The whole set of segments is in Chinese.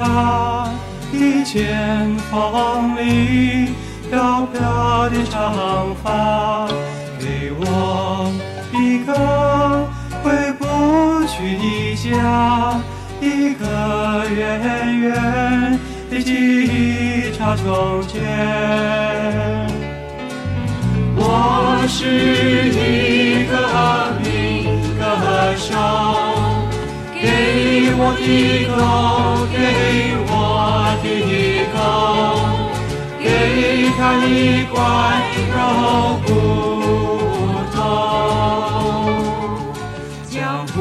吉他，一剪锋利飘飘的长发，给我一个回不去的家，一个远远的记忆插中间。我是一个民歌手，我的狗，给我的狗，给它一块肉骨头，江湖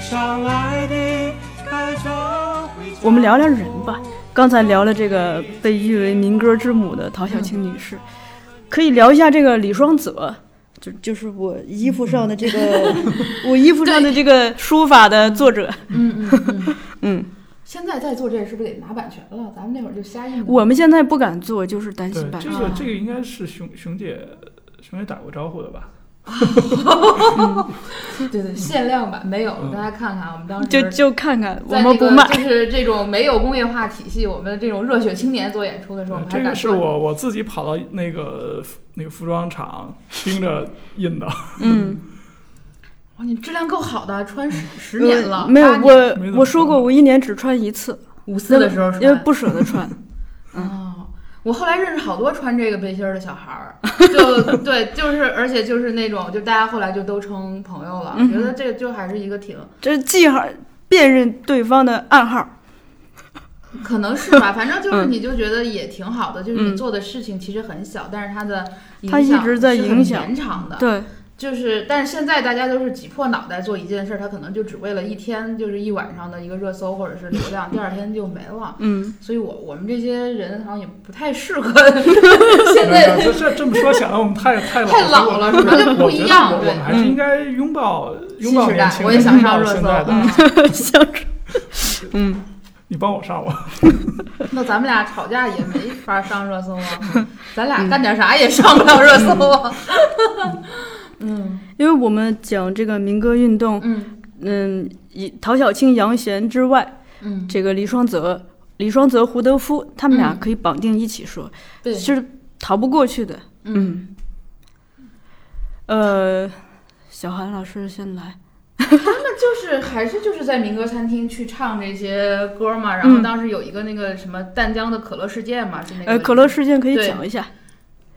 上来的开着回我们聊聊人吧。刚才聊了这个被誉为民歌之母的陶小青女士，可以聊一下这个李双泽，就就是我衣服上的这个，我衣服上的这个书法的作者。嗯嗯 嗯。嗯，现在再做这个是不是得拿版权了？咱们那会儿就瞎印。我们现在不敢做，就是担心，版权。这个这个应该是熊熊姐熊姐打过招呼的吧？对对，限量版没有，大家看看，我们当时就就看看，我在那个们不卖。就是这种没有工业化体系，我们这种热血青年做演出的时候，我们还这个是我我自己跑到那个那个服装厂盯着印的，嗯，哇，你质量够好的，穿十十年了，呃没有我我说过，我一年只穿一次，五四的时候穿。因为不舍得穿。哦，我后来认识好多穿这个背心儿的小孩儿，就 对，就是而且就是那种，就大家后来就都成朋友了，嗯觉得这个就还是一个挺，这是记号，辨认对方的暗号。可能是吧，反正就是嗯你就觉得也挺好的，就是你嗯做的事情其实很小，但是它的影它一响直在是很影响延长的，对，就是，但是现在大家都是挤破脑袋做一件事儿，他可能就只为了一天，就是一晚上的一个热搜或者是流量，第二天就没了。嗯，所以我我们这些人好像也不太适合现在这这这么说显得我们太太老太老了是吧就不一样对我我们还是应该拥抱拥新时代，抱年轻我也人，拥抱 想上热搜。现在的。嗯，嗯，你帮我上吧。那咱们俩吵架也没法上热搜啊，咱俩干点啥也上不了热搜啊。嗯因为我们讲这个民歌运动，嗯。嗯，以陶小青、杨弦之外，嗯，这个李双泽、李双泽、胡德夫，他们俩嗯。可以绑定一起说，对，是逃不过去的。嗯，呃，小韩老师先来。他们就是还是就是在民歌餐厅去唱这些歌嘛，然后嗯。当时有一个那个什么淡江的可乐事件嘛，是那个呃，可乐事件可以讲一下，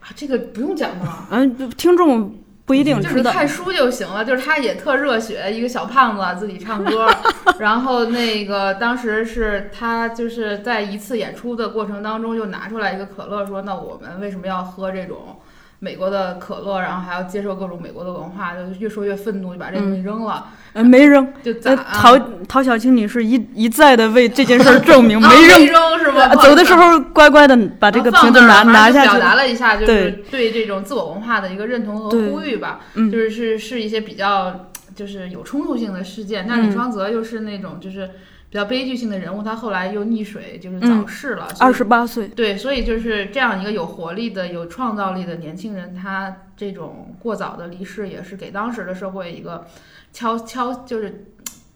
啊，这个不用讲的嘛。嗯，听众不一定就是知道。你看书就行了，就是他也特热血，一个小胖子自己唱歌，然后那个当时是他就是在一次演出的过程当中，就拿出来一个可乐，说那我们为什么要喝这种美国的可乐，然后还要接受各种美国的文化，就越说越愤怒，就把这东西扔了，呃，没扔。就陶陶小青女士一一再的为这件事儿证明，啊 没扔。扔是吗？呃走的时候乖乖的把这个瓶子拿拿下去表达了一下，就是对对这种自我文化的一个认同和呼吁吧。嗯就是是是一些比较就是有冲突性的事件。但嗯李双泽又是那种就是比较悲剧性的人物，他后来又溺水，就是早逝了。二十八岁。对，所以就是这样一个有活力的、有创造力的年轻人，他这种过早的离世，也是给当时的社会一个敲敲就是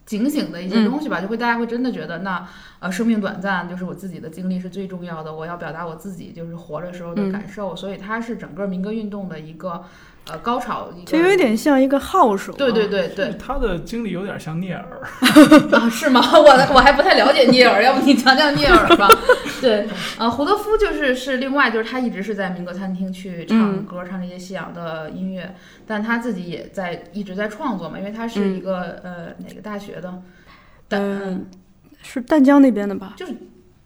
警醒的一些东西吧，就会大家会真的觉得，那呃生命短暂，就是我自己的经历是最重要的，我要表达我自己就是活着时候的感受，所以它是整个民歌运动的一个呃高潮，就有点像一个号手、啊。对对对对他的经历有点像聂耳，啊，是吗？我我还不太了解聂耳，要不你讲讲聂耳吧？对，呃，胡德夫就是是另外就是他一直是在民歌餐厅去唱嗯歌，唱这些西洋的音乐，但他自己也在一直在创作嘛，因为他是一个、呃哪个大学的，但、嗯，是淡江那边的吧？就是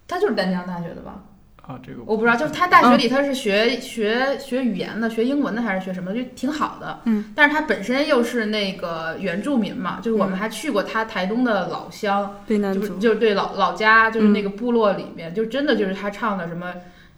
他就是丹江大学的吧？啊，这个我不知道，就是他大学里他是学、学学语言的，学英文的还是学什么的，就挺好的。嗯，但是他本身又是那个原住民嘛，就是我们还去过他台东的老乡。卑南族。就是就是对老老家就是嗯那个部落里面，就真的就是他唱的什么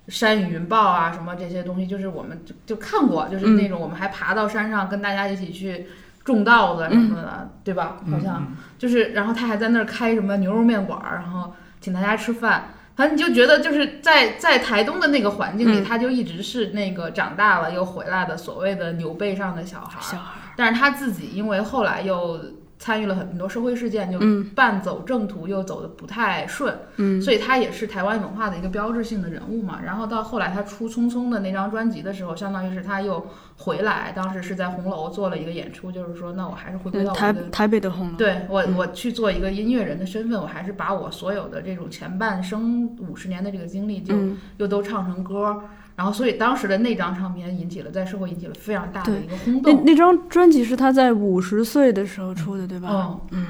山雨云豹啊什么这些东西，就是我们就就看过，就是嗯那种我们还爬到山上跟大家一起去种稻子什么的，对吧？好像、嗯就是，然后他还在那儿开什么牛肉面馆儿，然后请大家吃饭。反正你就觉得就是在在台东的那个环境里，嗯他就一直是那个长大了又回来的所谓的牛背上的小孩儿。小孩儿，但是他自己因为后来又参与了很多社会事件，就嗯半走正途又走的不太顺，嗯所以他也是台湾文化的一个标志性的人物嘛。然后到后来他出《匆匆》的那张专辑的时候，相当于是他又回来，当时是在红楼做了一个演出，就是说那我还是回归到我台的。台北的红楼，对我，嗯我去做一个音乐人的身份，我还是把我所有的这种前半生五十年的这个经历，就嗯，又都唱成歌，然后所以当时的那张唱片引起了在社会引起了非常大的一个轰动。那那张专辑是他在五十岁的时候出的，对吧？嗯，嗯，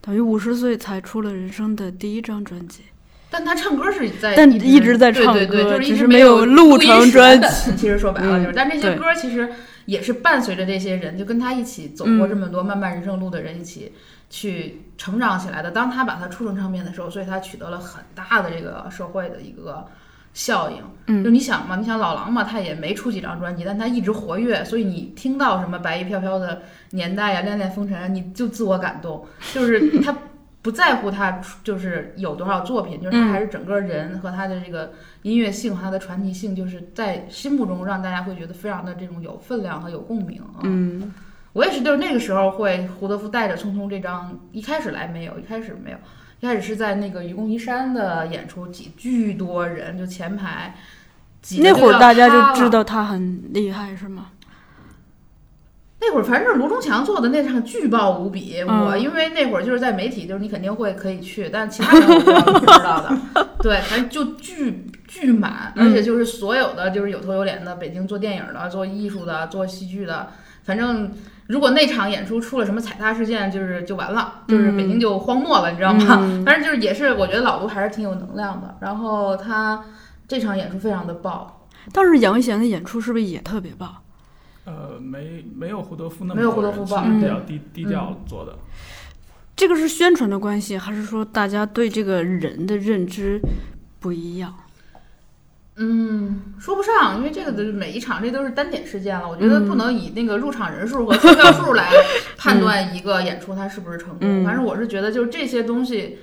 等于五十岁才出了人生的第一张专辑。但他唱歌是在但一一直在唱对对对，歌就是一只是没有有录成专辑。其实说白了就是，嗯但这些对歌其实也是伴随着这些人，就跟他一起走过嗯这么多漫漫人生路的人一起去成长起来的。当他把它出成唱片的时候，所以他取得了很大的这个社会的一个效应。嗯。就你想嘛，你想老狼嘛，他也没出几张专辑，但他一直活跃，所以你听到什么白衣飘飘的年代呀、恋恋风尘啊，你就自我感动，就是他不在乎他就是有多少作品，就是他嗯。还是整个人和他的这个音乐性和他的传奇性，就是在心目中让大家会觉得非常的这种有分量和有共鸣啊。嗯。我也是，就是那个时候会胡德夫带着《匆匆》这张，一开始来没有，一开始没有，一开始是在那个愚公移山的演出，挤巨多人，就前排挤那会儿大家就知道他很厉害，是吗？那会儿反正是卢中强做的那场巨爆无比，嗯我因为那会儿就是在媒体，就是你肯定会可以去，但其他人我不知道你 不知道的。对，反正就巨巨满，而且就是所有的就是有头有脸的，北京做电影的、做艺术的、做戏剧的，反正如果那场演出出了什么踩踏事件，就是就完了，就是北京就荒漠了，你知道吗？嗯 反正就是也是，我觉得老卢还是挺有能量的。然后他这场演出非常的爆，但是杨贤的演出是不是也特别爆？呃，没没有胡德夫那么没有胡德夫棒嗯其实比较低低调做的。这个是宣传的关系，还是说大家对这个人的认知不一样？嗯，说不上，因为这个的每一场这都是单点事件了，我觉得嗯不能以那个入场人数和售票数来 判断一个演出它是不是成功。嗯反正我是觉得，就是这些东西，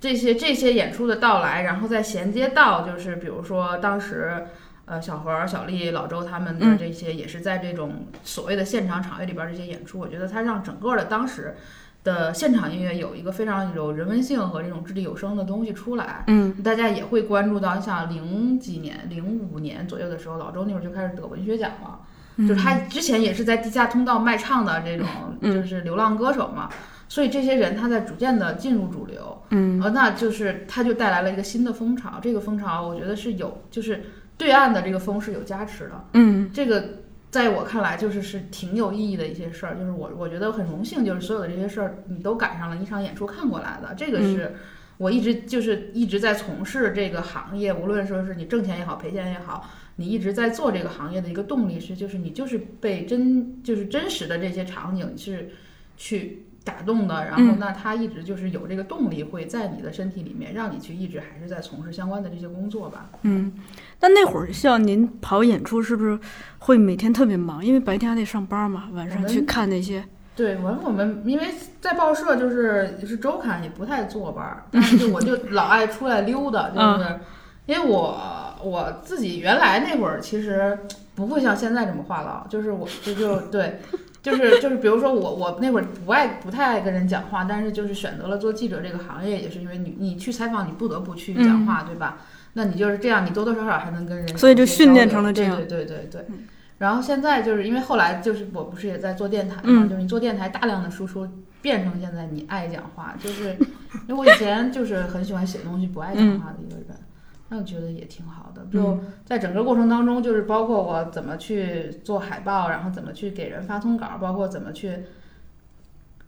这些这些演出的到来，然后再衔接到就是比如说当时。呃，小何、小丽、老周他们的嗯这些也是在这种所谓的现场场域里边儿这些演出，我觉得它让整个的当时的现场音乐有一个非常有人文性和这种掷地有声的东西出来。嗯大家也会关注到，像零几年、零五年左右的时候，老周那会儿就开始得文学奖了。就是他之前也是在地下通道卖唱的这种，嗯就是流浪歌手嘛。所以这些人他在逐渐的进入主流，嗯呃，那就是他就带来了一个新的风潮。这个风潮我觉得是有，就是对岸的这个风是有加持的。嗯这个在我看来就是是挺有意义的一些事儿，就是我我觉得很荣幸，就是所有的这些事儿你都赶上了一场演出看过来的，这个是我一直就是一直在从事这个行业，无论说是你挣钱也好，赔钱也好，你一直在做这个行业的一个动力是，就是你就是被真就是真实的这些场景是去打动的，然后嗯那他一直就是有这个动力会在你的身体里面，让你去一直还是在从事相关的这些工作吧。嗯。但那会儿像您跑演出，是不是会每天特别忙？因为白天还得上班嘛，晚上去看那些。对，完了我们因为在报社就是是周刊，也不太坐班儿，但是就我就 老爱出来溜达，就是因为我我自己原来那会儿其实不会像现在这么话痨，就是我就就对。就是就是，比如说我我那会儿不爱不太爱跟人讲话，但是就是选择了做记者这个行业，也是因为你你去采访，你不得不去讲话，对吧？那你就是这样，你多多少少还能跟人所以就训练成了这样对对对对对。嗯然后现在就是因为后来就是我不是也在做电台嘛，嗯就是你做电台大量的输出，变成现在你爱讲话，就是因为我以前就是很喜欢写东西，不爱讲话的一个人，那我觉得也挺好的。就在整个过程当中，就是包括我怎么去做海报，然后怎么去给人发通稿，包括怎么去。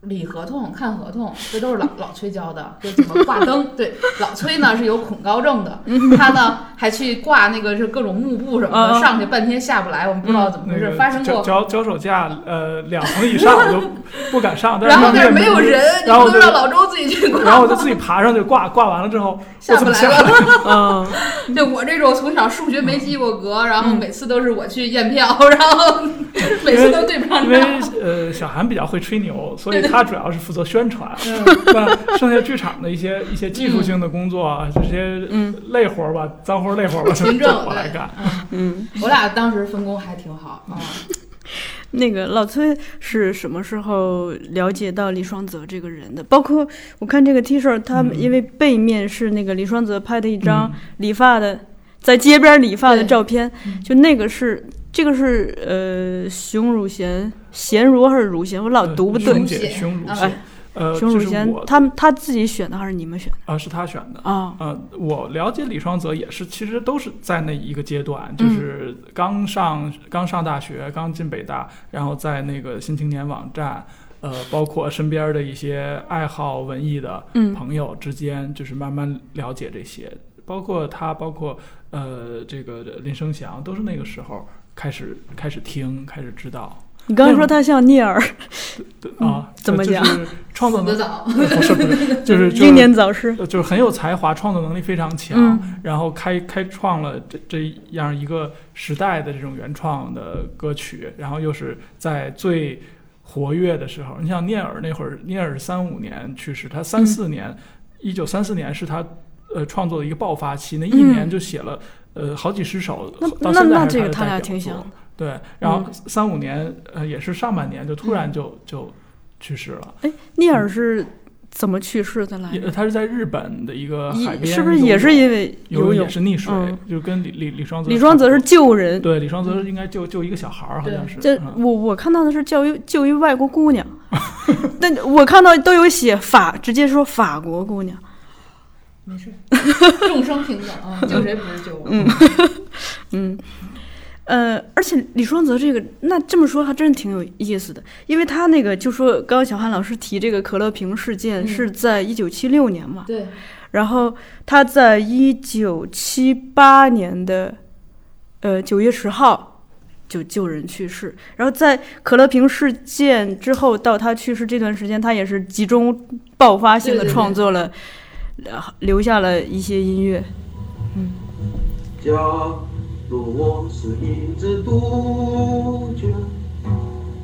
理合同、看合同，这都是老老崔教的，就怎么挂灯。对，老崔呢是有恐高症的，他呢还去挂那个是各种幕布什么的，嗯上去半天下不来，我们不知道怎么回事，那个发生过。脚脚脚手架，呃，两层以上我就不敢上，但然后是但是没有人，然后就让老周自己去挂，然后我就自己爬上去挂，挂完了之后，下不来了。嗯，对我这种从小数学没及过格，然后每次都是我去验票，然后每次都对不上因为。呃小韩比较会吹牛，所以他主要是负责宣传。嗯那剩下剧场的一些一些技术性的工作啊，这些嗯累活儿吧，脏活儿累活儿吧，就我来干。嗯，我俩当时分工还挺好啊。那个老崔是什么时候了解到李双泽这个人的？包括我看这个 T 恤，他嗯因为背面是那个李双泽拍的一张嗯理发的，在街边理发的照片，嗯就那个是这个是呃熊汝贤贤如还是汝贤？我老读不对。熊姐熊汝啊贤，呃，熊汝贤他们他自己选的还是你们选的啊是他选的。啊？呃，我了解李双泽也是，其实都是在那一个阶段，嗯就是刚上刚上大学，刚进北大，然后在那个新青年网站，呃，包括身边的一些爱好文艺的嗯朋友之间，就是慢慢了解这些，包括他，包括呃这个林生祥，都是那个时候开始开始听，开始知道。你刚刚说他像聂耳，啊，怎么讲？创作得早，不是不是，就是就是 英年早逝。呃就是很有才华，创作能力非常强，嗯。然后开开创了这这样一个时代的这种原创的歌曲，然后又是在最活跃的时候，你像聂耳那会儿，聂耳三五年去世，他三四年，一九三四年是他呃创作的一个爆发期，那一嗯。年就写了。呃，好几十首，那到现在那还是的这个他俩代表作。挺像的。对，然后三五年，呃，也是上半年就突然就、就去世了。哎，聂耳是怎么去世的来着？也他是在日本的一个海边，是不是也是因为游泳泳？也？是溺水，嗯。就跟李李李双泽李双泽是救人，对李双泽应该救救一个小孩儿，好像是。这嗯。我我看到的是救一救一外国姑娘，但我看到都有写法，直接说法国姑娘。没事，众生平等啊，救谁不是救我？嗯。嗯，呃，而且李双泽这个，那这么说还真挺有意思的，因为他那个就说，刚刚小汉老师提这个可乐瓶事件嗯。是在一九七六年嘛，对，然后他在一九七八年的呃九月十号就救人去世，然后在可乐瓶事件之后到他去世这段时间，他也是集中爆发性的创作了，呃留下了一些音乐。嗯假如我是一只杜鹃，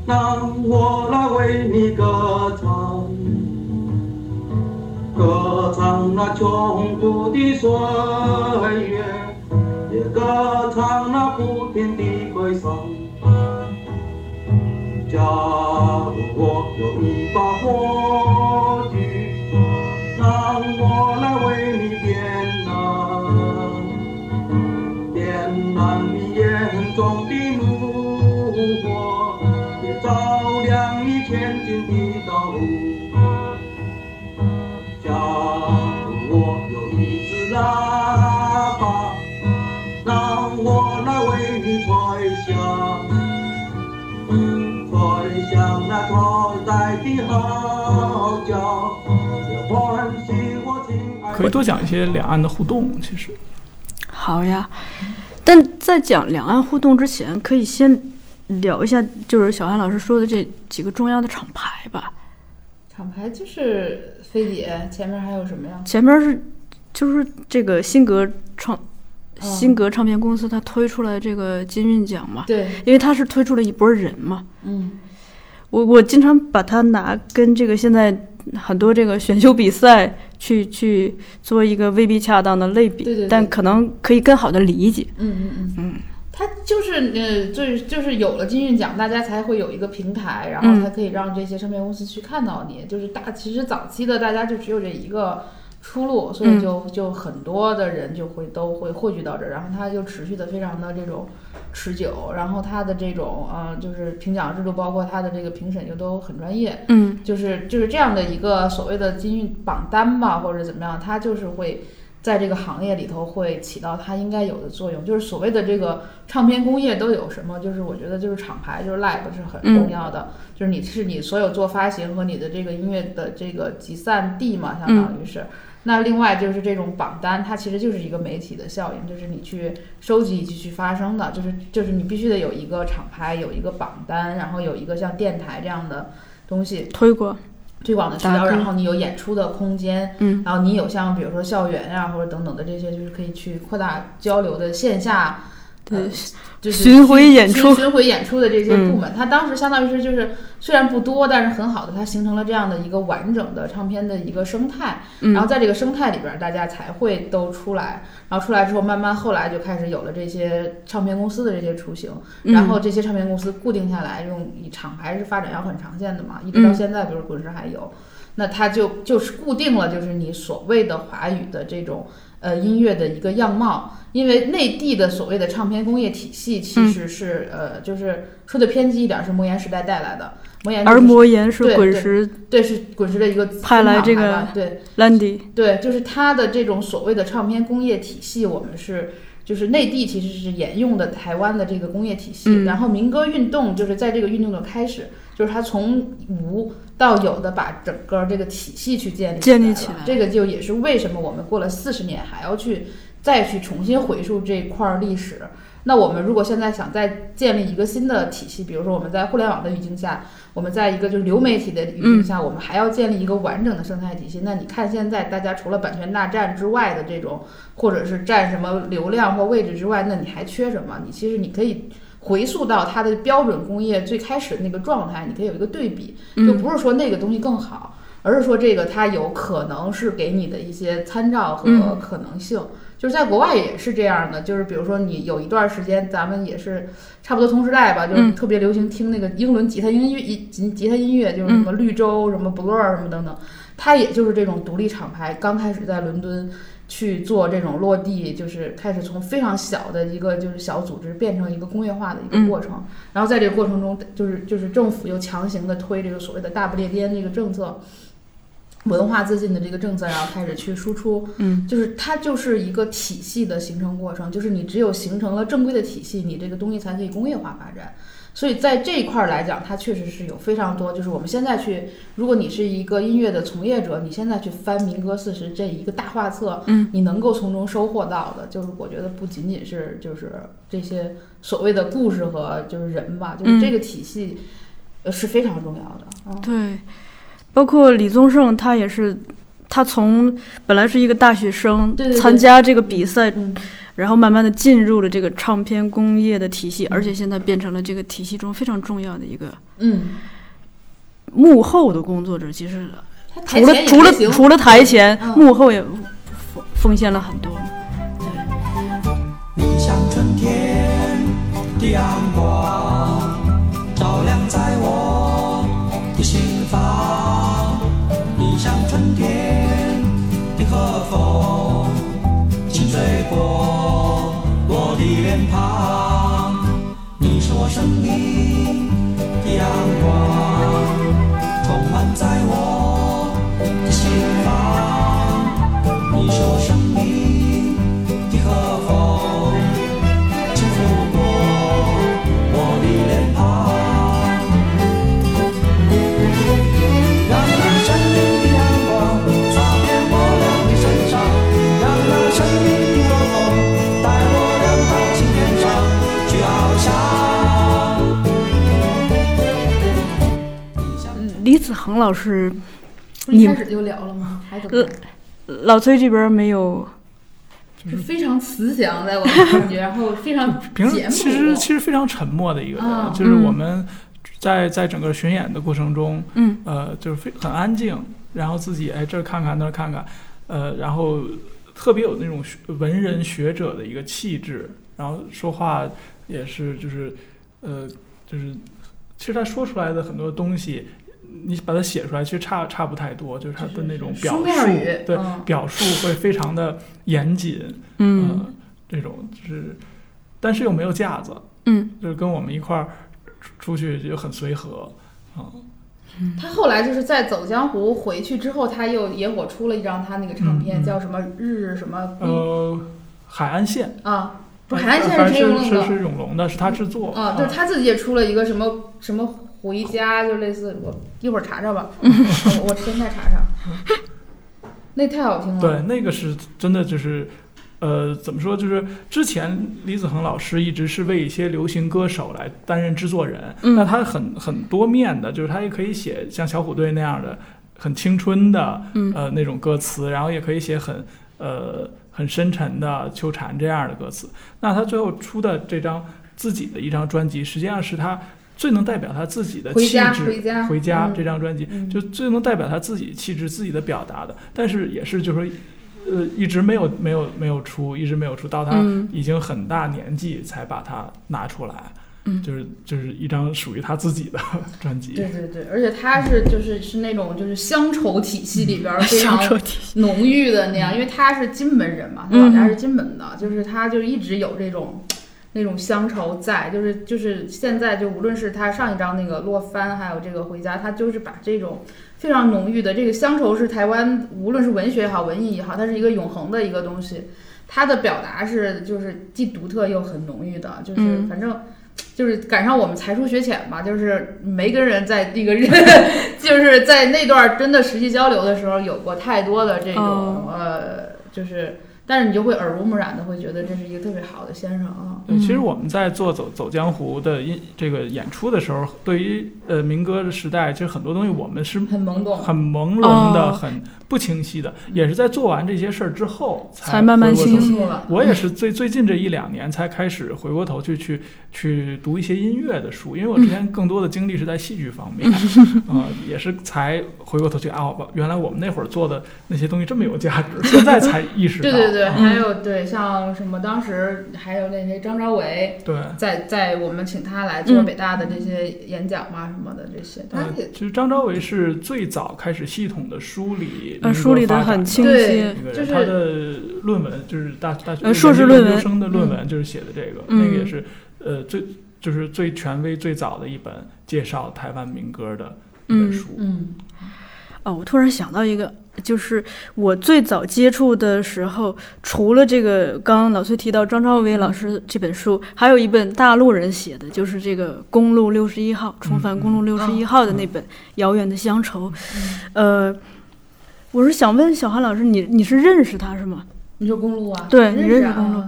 让我来为你歌唱，歌唱那穷苦的岁月，也歌唱那不停的悲伤。假如我有一把火炬，让我来为你点燃。点燃你眼中的怒火，也照亮你前进的道路。假如我有一支喇叭，让我来为你吹响，吹响那时代的号角，可以多讲一些两岸的互动，其实。好呀，但在讲两岸互动之前，可以先聊一下，就是小安老师说的这几个重要的厂牌吧。厂牌就是飞碟，前面还有什么呀？前面是就是这个新格唱嗯新格唱片公司，它推出来这个金韵奖嘛，对，因为它是推出了一波人嘛。嗯，我我经常把它拿跟这个现在很多这个选秀比赛去去做一个未必恰当的类比，对对对但可能可以更好的理解。嗯嗯嗯嗯，它就是呃，就是就是有了金韵奖，大家才会有一个平台，然后才可以让这些唱片公司去看到你。就是大其实早期的大家就只有这一个出路，所以就就很多的人就会都会汇聚到这儿，然后它就持续的非常的这种持久，然后它的这种呃就是评奖制度，包括它的这个评审就都很专业。嗯就是就是这样的一个所谓的金运榜单吧，或者怎么样，它就是会在这个行业里头会起到它应该有的作用。就是所谓的这个唱片工业都有什么？就是我觉得就是厂牌，就是 live 是很重要的。就是你是你所有做发行和你的这个音乐的这个集散地嘛，相当于是。那另外就是这种榜单，它其实就是一个媒体的效应，就是你去收集以及去发声的，就是就是你必须得有一个厂牌，有一个榜单，然后有一个像电台这样的东西推广，推广的渠道，然后你有演出的空间，嗯。然后你有像比如说校园呀、或者等等的这些，就是可以去扩大交流的线下对呃就是巡回演出巡巡回演出的这些部门，它当时相当于是就是虽然不多，但是很好的，它形成了这样的一个完整的唱片的一个生态。嗯然后在这个生态里边儿，大家才会都出来。然后出来之后，慢慢后来就开始有了这些唱片公司的这些雏形。嗯然后这些唱片公司固定下来，用以厂牌是发展要很长线的嘛，一直到嗯现在，比如滚石还有，那它就就是固定了，就是你所谓的华语的这种呃音乐的一个样貌。因为内地的所谓的唱片工业体系，嗯其实是、呃，就是说的偏激一点儿，是魔岩时代带来的。魔岩、而魔岩是滚石对是滚石的一个派来这个对。兰迪，对，就是它的这种所谓的唱片工业体系，我们是就是内地其实是沿用的台湾的这个工业体系，嗯然后民歌运动就是在这个运动的开始，就是它从无到有的把整个这个体系去建立建立起来这个就也是为什么我们过了四十年还要去再去重新回溯这块儿历史。那我们如果现在想再建立一个新的体系，比如说我们在互联网的语境下，我们在一个就是流媒体的语境下，我们还要建立一个完整的生态体系。那你看现在大家除了版权大战之外的这种，或者是占什么流量或位置之外，那你还缺什么？你其实你可以回溯到它的标准工业最开始的那个状态，你可以有一个对比，就不是说那个东西更好。而是说这个它有可能是给你的一些参照和可能性，就是在国外也是这样的，就是比如说你有一段时间，咱们也是差不多同时代吧，就是特别流行听那个英伦吉他音乐，吉吉他音乐就是什么绿洲、什么 Blur 什么等等，它也就是这种独立厂牌，刚开始在伦敦。去做这种落地，就是开始从非常小的一个就是小组织变成一个工业化的一个过程，然后在这个过程中，就是就是政府又强行的推这个所谓的大不列颠这个政策，文化自信的这个政策，然后开始去输出，嗯，就是它就是一个体系的形成过程，就是你只有形成了正规的体系，你这个东西才可以工业化发展。所以在这一块儿来讲，它确实是有非常多，就是我们现在去，如果你是一个音乐的从业者，你现在去翻民歌四十这一个大画册，嗯，你能够从中收获到的，就是我觉得不仅仅是就是这些所谓的故事和就是人吧，就是这个体系，呃是非常重要的。嗯，对，包括李宗盛，他也是，他从本来是一个大学生，对对对。参加这个比赛，嗯。然后慢慢的进入了这个唱片工业的体系，而且现在变成了这个体系中非常重要的一个嗯，幕后的工作者。其实除了除了除了台前，嗯。幕后也奉奉献了很多。你像春天的阳光，照亮在我脸庞。你是我生命的阳光，充满在我的心房。你是我生恒老师，一开始就聊了吗？还怎么？老崔这边没有，就是非常慈祥，在我的感觉，然后非常平时。其实其实非常沉默的一个人，啊就是我们在在整个巡演的过程中，嗯呃，就是非很安静，然后自己哎这儿看看那儿看看，呃，然后特别有那种文人学者的一个气质，然后说话也是就是呃就是，其实他说出来的很多东西。你把它写出来，其实差差不太多，就是他的那种表书述，对、嗯表述会非常的严谨，嗯。呃，这种就是，但是又没有架子，嗯。就是跟我们一块儿出出去就很随和，啊、他后来就是在走江湖回去之后，他又野火出了一张他那个唱片，嗯嗯。叫什么日什么呃，海岸线，啊，不是海岸线是永是是永隆的，是他制作啊，就是他自己也出了一个什么什么回家，就类似我一会儿查查吧，我我现在查查，那太好听了。对，那个是真的就是。呃，怎么说？就是之前李子恒老师一直是为一些流行歌手来担任制作人，嗯那他很很多面的，就是他也可以写像小虎队那样的很青春的，嗯呃那种歌词，然后也可以写很呃很深沉的秋蝉这样的歌词。那他最后出的这张自己的一张专辑，实际上是他最能代表他自己的气质。回家回家嗯这张专辑，嗯就最能代表他自己气质、自己的表达的。但是也是就是说，呃，一直没有没有没有出，一直没有出，到他嗯已经很大年纪才把它拿出来。嗯就是就是一张属于他自己的专辑。对对对，而且他是就是是那种就是乡愁体系里边非常浓郁的那样，因为他是金门人嘛，他老家是金门的，就是他就一直有这种那种乡愁在，就是就是现在就无论是他上一张那个落帆，还有这个回家，他就是把这种非常浓郁的这个乡愁是台湾无论是文学也好，文艺也好，它是一个永恒的一个东西。他的表达是就是既独特又很浓郁的，就是嗯反正。就是赶上我们才疏学浅吧，就是没跟人在那个人，就是在那段真的实际交流的时候，有过太多的这种、哦呃，就是，但是你就会耳濡目染的会觉得这是一个特别好的先生啊。对，其实我们在做走走江湖的音这个演出的时候，对于呃民歌的时代，其实很多东西我们是很懵懂，很朦胧的、哦很不清晰的，也是在做完这些事儿之后才慢慢清晰了。我也是最最近这一两年才开始回过头去去去读一些音乐的书，因为我之前更多的精力是在戏剧方面，啊，也是才回过头去啊，原来我们那会儿做的那些东西这么有价值，现在才意识到。对还有对像什么当时还有那些张昭伟，对。在在我们请他来做嗯。北大的这些演讲嘛、什么的这些，他呃也，其实张昭伟是最早开始系统的梳理梳理的很清晰就是他的论文就是大大学呃硕士论文研究生的论文就是写的这个，嗯。那个也是呃最就是最权威最早的一本介绍台湾民歌的一本嗯。书。嗯。哦，我突然想到一个，就是我最早接触的时候，除了这个刚刚老崔提到张朝伟老师这本书，还有一本大陆人写的，就是这个《公路六十一号》重返公路六十一号的那本《遥远的乡愁》。呃，我是想问小韩老师，你你是认识他是吗？你说公路啊？对你认识啊公路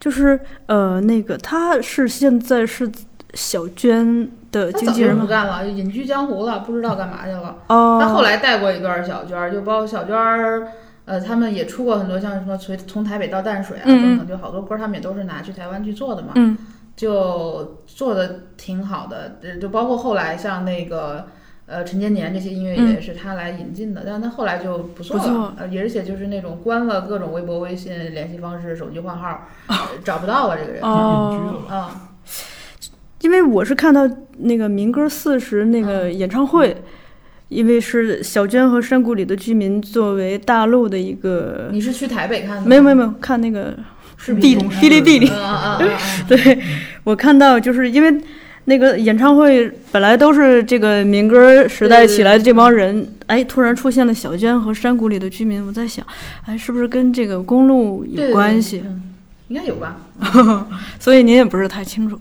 就是呃，那个他是现在是小娟的他早就经纪人？不干了，隐居江湖了，不知道干嘛去了。哦，他后来带过一段小娟儿，就包括小娟儿，呃，他们也出过很多像什么从从台北到淡水啊嗯嗯等等，就好多歌，他们也都是拿去台湾去做的嘛，嗯就做的挺好的，呃就包括后来像那个。呃，陈建年这些音乐嗯也是他来引进的，但是他后来就不做了，呃，也而且就是那种关了各种微博、微信联系方式、手机换号，呃找不到了这个人。哦隐居了吧？啊，因为我是看到那个民歌四十那个演唱会，因为是小娟和山谷里的居民作为大陆的一个，你是去台北看的吗？没有没有没有看那个是哔频哔哩哔哩对我看到就是因为那个演唱会本来都是这个民歌时代起来的这帮人，哎，突然出现了小娟和山谷里的居民，我在想，哎，是不是跟这个公路有关系？嗯应该有吧？所以您也不是太清楚，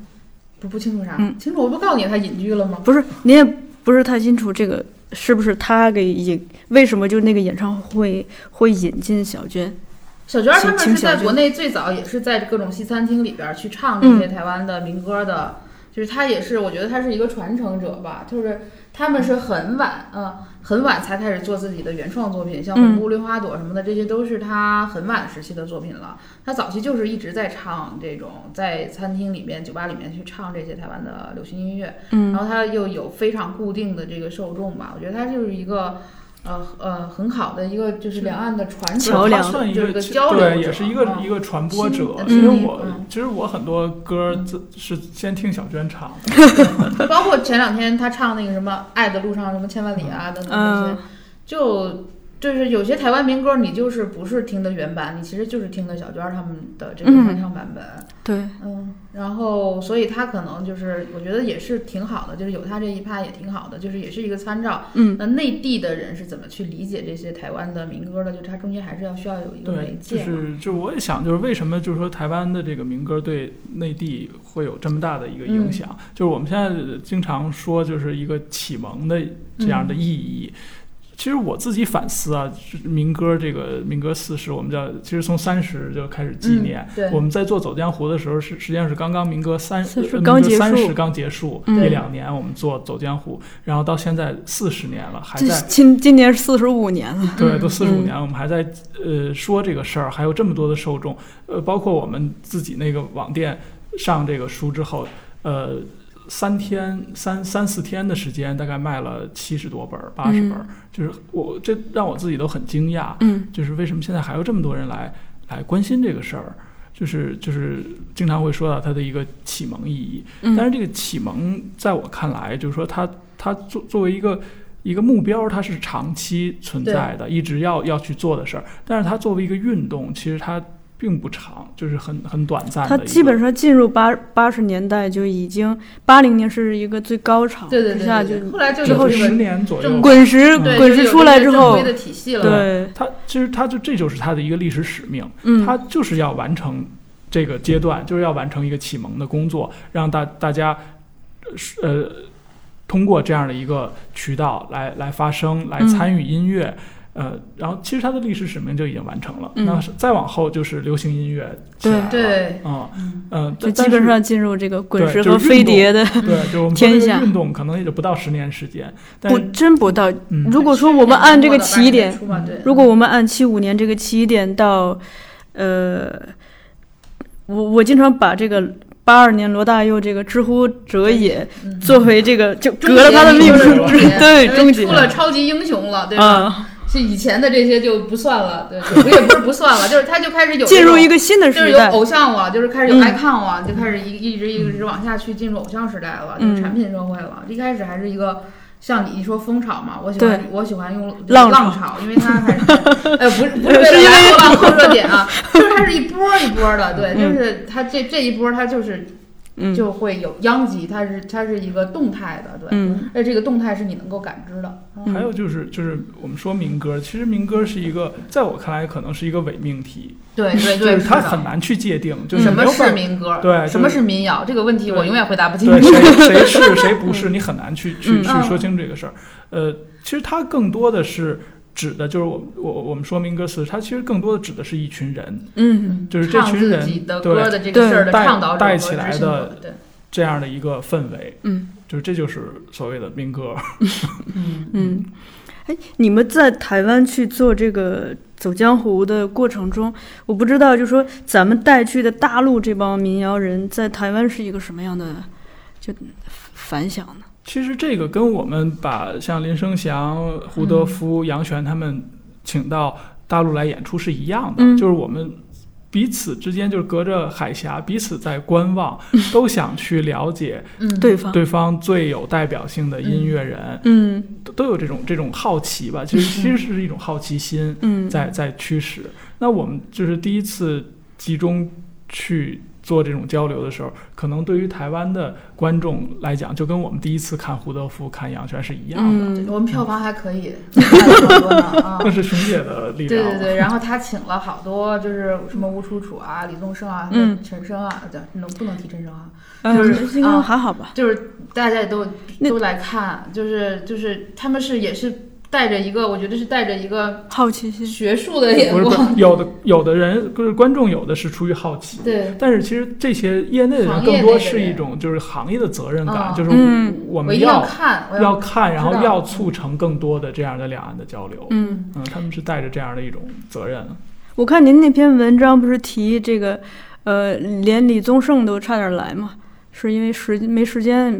不不清楚啥？嗯清楚，我不告诉你他隐居了吗？不是你也不是太清楚这个是不是他给引，为什么就那个演唱会会引进小娟？小娟儿他们是在国内最早也是在各种西餐厅里边儿去唱这嗯些台湾的民歌的，就是他也是，我觉得他是一个传承者吧，就是他们是很晚，嗯、很晚才开始做自己的原创作品，像《嗯红布绿花朵》什么的，这些都是他很晚时期的作品了。他早期就是一直在唱这种，在餐厅里面、酒吧里面去唱这些台湾的流行音乐，嗯然后他又有非常固定的这个受众吧，我觉得他就是一个。呃呃，很好的一个就是两岸的传承，桥梁算一就是个交流，对，也是一个嗯一个传播者。嗯其实我嗯其实我很多歌自是先听小娟唱的，包括前两天她唱那个什么《爱的路上》什么千万里啊等等这些，嗯就就是有些台湾民歌，你就是不是听的原版，你其实就是听的小娟儿他们的这个嗯翻唱版本。对，嗯，然后所以他可能就是我觉得也是挺好的，就是有他这一趴也挺好的，就是也是一个参照。嗯那内地的人是怎么去理解这些台湾的民歌的？就它中间还是要需要有一个媒介，就。是就我也想，就是为什么就是说台湾的这个民歌对内地会有这么大的一个影响？就是我们现在经常说，就是一个启蒙的这样的意义。其实我自己反思啊，民歌这个民歌四十，我们叫其实从三十就开始纪念。嗯对。我们在做走江湖的时候是实际上是刚刚民歌三是呃刚结束。三十刚结束嗯。一两年，我们做走江湖，然后到现在四十年了，还在今今年四十五年了，对，都四十五嗯年了，我们还在呃说这个事儿，还有这么多的受众，呃，包括我们自己那个网店上这个书之后，呃，三天三三四天的时间，大概卖了七十多本儿、八十本儿，就是我这让我自己都很惊讶，嗯就是为什么现在还有这么多人来来关心这个事儿。就是就是经常会说到它的一个启蒙意义，嗯，但是这个启蒙在我看来，就是说它它作作为一个一个目标，它是长期存在的，一直要要去做的事儿。但是它作为一个运动，其实它并不长，就是很很短暂的。它基本上进入八八十年代就已经，八零年是一个最高潮，对对对后来就之后十年左右，滚石对滚石出来之后正规，的体系了，对，它其实它就这就是它的一个历史使命，嗯，它就是要完成这个阶段，就是要完成一个启蒙的工作，让大大家呃通过这样的一个渠道来来发声，来嗯参与音乐。呃，然后其实它的历史使命就已经完成了。嗯那是再往后就是流行音乐起来了，对嗯嗯，就基本上进入这个滚石和飞碟的，对，就是我们天下运动可能也就不到十年时间，但不真不到。嗯，如果说我们按这个起点，如果我们按七五年这个起点到，呃，我我经常把这个八二年罗大佑这个知乎者也嗯作为这个就终革了他的命对终结出了超级英雄了，对吧？啊，是以前的这些就不算了，对，不也不是不算了，就是他就开始有进入一个新的时代就是有。偶像了，就是开始有嗯。icon 了，就开始一一直一直往下去进入偶像时代了，就是嗯产品社会了。一开始还是一个像你说风潮嘛，我喜欢我喜欢用浪潮。浪潮，因为它还是 呃不是不是为了来后浪后热点啊，就是它是一波一波的，对，嗯。就是它这这一波它就是嗯就会有殃及，它是它是一个动态的，对，嗯而这个动态是你能够感知的。嗯还有就是就是我们说民歌，其实民歌是一个，在我看来可能是一个伪命题，对对对，就是它很难去界定，就是什么是民歌？对什么是是民谣？这个问题我永远回答不清楚。谁 谁是谁不是，你很难去去嗯去说清这个事儿。呃，其实它更多的是指的就是我我我们说民歌词，它其实更多的指的是一群人，嗯就是这群人对的对歌的这个事儿的带带起来的，这样的一个氛围，嗯就是这就是所谓的民歌。嗯嗯，哎，你们在台湾去做这个走江湖的过程中，我不知道，就说咱们带去的大陆这帮民谣人在台湾是一个什么样的就反响呢？其实这个跟我们把像林生祥、胡德夫、杨璇他们请到大陆来演出是一样的，嗯就是我们彼此之间就是隔着海峡，彼此在观望，都想去了解嗯，对方，对方最有代表性的音乐人，嗯都都有这种这种好奇吧。其实其实是一种好奇心嗯，在在驱使。那我们就是第一次集中去。做这种交流的时候，可能对于台湾的观众来讲，就跟我们第一次看胡德夫、看杨泉是一样的。嗯我们票房还可以，还挺多呢啊那。是熊姐的力量。对对对，然后他请了好多，就是什么吴楚楚啊、李宗盛啊、嗯陈升啊，对，能不能提陈升啊？嗯就是应该啊还好吧？就是大家也都都来看，就是就是他们是也是带着一个，我觉得是带着一个好奇心，学术的眼光，，有的有的人就是观众，有的是出于好奇，对，但是其实这些业内的人更多是一种就是行业的责任感，嗯就是嗯。我们要看，要看，然后要促成更多的这样的两岸的交流。嗯。嗯，他们是带着这样的一种责任。我看您那篇文章不是提这个，呃，连李宗盛都差点来嘛，是因为时没时间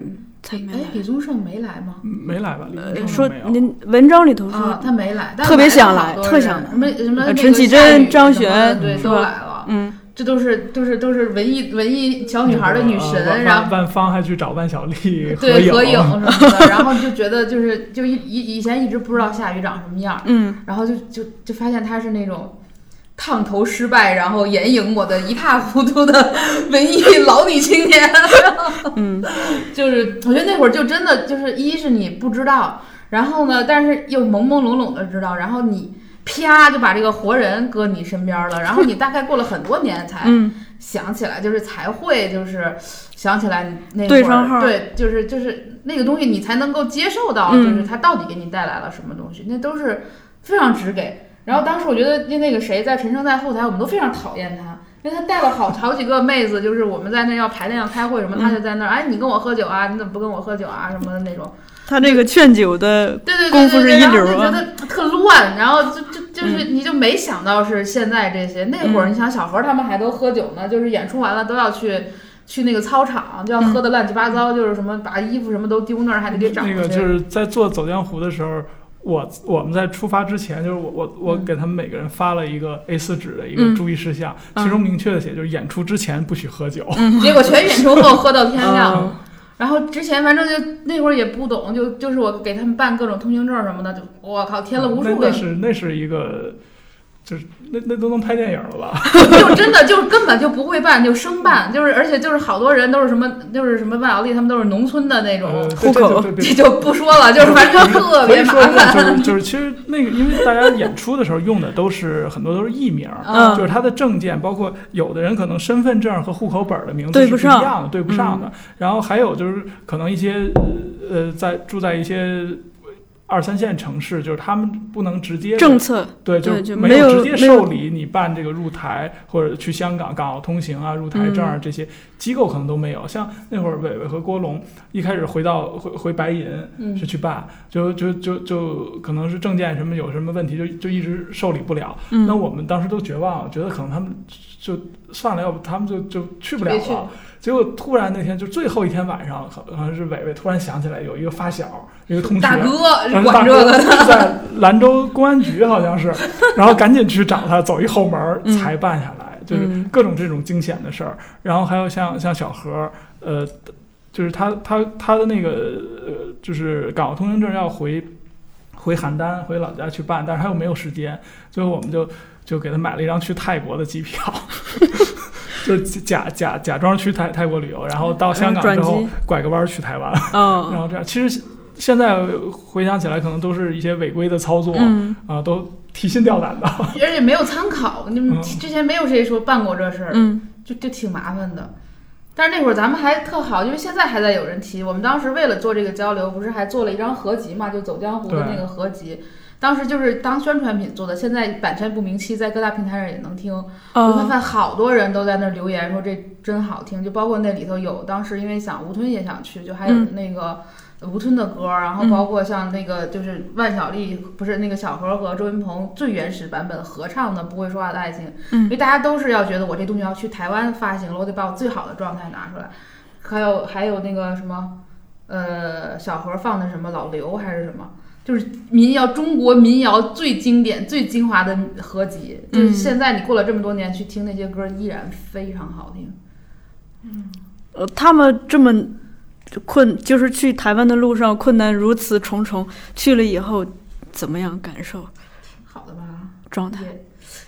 哎，李宗盛没来吗？嗯没来吧？李呃，宗说。您文章里头说，啊，他没来，但特别想来特想来什么什么陈绮贞张悬对，都来了。嗯，这都是都是都是文艺文艺小女孩的女呃神，万然后万芳还去找万晓利对合影影。什么的，然后就觉得就是就以以以前一直不知道夏雨长什么样，嗯，然后就就就发现她是那种。烫头失败，然后眼影抹得一塌糊涂的文艺老女青年，嗯，就是我觉得那会儿就真的就是一是你不知道，然后呢，但是又朦朦胧胧的知道，然后你啪就把这个活人搁你身边了，然后你大概过了很多年才嗯想起来，就是才会就是想起来那会儿对就是就是那个东西你才能够接受到，嗯就是它到底给你带来了什么东西，那都是非常直给。然后当时我觉得那那个谁在陈升在后台，我们都非常讨厌他，因为他带了好好几个妹子，就是我们在那要排练要开会什么，他就在那儿，哎，你跟我喝酒啊，你怎么不跟我喝酒啊什么的那种。他这个劝酒的对对功夫是对对对，然后一流啊就觉得特乱，然后就就就是你就没想到是现在这些。那会儿嗯你想小何他们还都喝酒呢，就是演出完了都要去去那个操场，就要喝的乱七八糟，就是什么把衣服什么都丢那儿，还得给找那个。就是在做走江湖的时候，我我们在出发之前，就是我我我嗯给他们每个人发了一个 A 四纸的一嗯个注意事项，嗯其中明确的写就是演出之前不许喝酒。结果全演出后喝到天亮。哦然后之前反正就那会儿也不懂，就就是我给他们办各种通行证什么的，就我靠填了无数个那，是那是一个，就是那那都能拍电影了吧？就真的就根本就不会办，就生办，就是而且就是好多人都是什么就是什么万晓利他们都是农村的那种呃，，户口这就不说了，就是反正特别麻烦。就是就是，其实那个，因为大家演出的时候用的都是很多都是艺名，嗯就是他的证件，包括有的人可能身份证和户口本的名字是不一对不上样的，对不上的。然后还有就是可能一些呃，在住在一些二三线城市，就是他们不能直接政策，对，就就没有直接受理你办这个入台或者去香港港澳通行啊、入台证啊这些机构可能都没有。像那会儿伟伟和郭龙一开始回到回回白银嗯是去办，就就就就可能是证件什么有什么问题，就就一直受理不了。嗯那我们当时都绝望了，觉得可能他们就算了，要不他们就就去不了了。结果突然那天就最后一天晚上，好好像是伟伟突然想起来有一个发小，一个同学，大哥管这个哥在兰州公安局好像是，然后赶紧去找他，走一后门才办下来，就是嗯各种这种惊险的事儿。然后还有像像小何，呃，就是他他他的那个呃，就是港澳通行证要回回邯郸回老家去办，但是他又没有时间，最后我们就就给他买了一张去泰国的机票。就假假假装去泰泰国旅游，然后到香港之后拐个弯儿去台湾，嗯然嗯后这样。其实现在回想起来，可能都是一些违规的操作，嗯啊，都提心吊胆的。而且没有参考，你们嗯之前没有谁说办过这事儿，嗯就就挺麻烦的。但是那会儿咱们还特好，因为现在还在有人提。我们当时为了做这个交流，不是还做了一张合集嘛，就走江湖的那个合集。当时就是当宣传品做的，现在版权不明晰，在各大平台上也能听。我发哦现好多人都在那儿留言说这真好听，就包括那里头有当时因为想吴吞也想去，就还有嗯那个吴吞的歌，然后包括像那个就是万晓利不是那个小何和周云鹏最原始版本合唱的《不会说话的爱情》，嗯因为大家都是要觉得我这东西要去台湾发行了，我得把我最好的状态拿出来。还有还有那个什么，呃，小何放的什么老刘还是什么。就是民谣，中国民谣最经典、最精华的合集。就是嗯现在你过了这么多年去听那些歌，依然非常好听。嗯呃，他们这么困，就是去台湾的路上困难如此重重，去了以后怎么样感受好的吧？状态？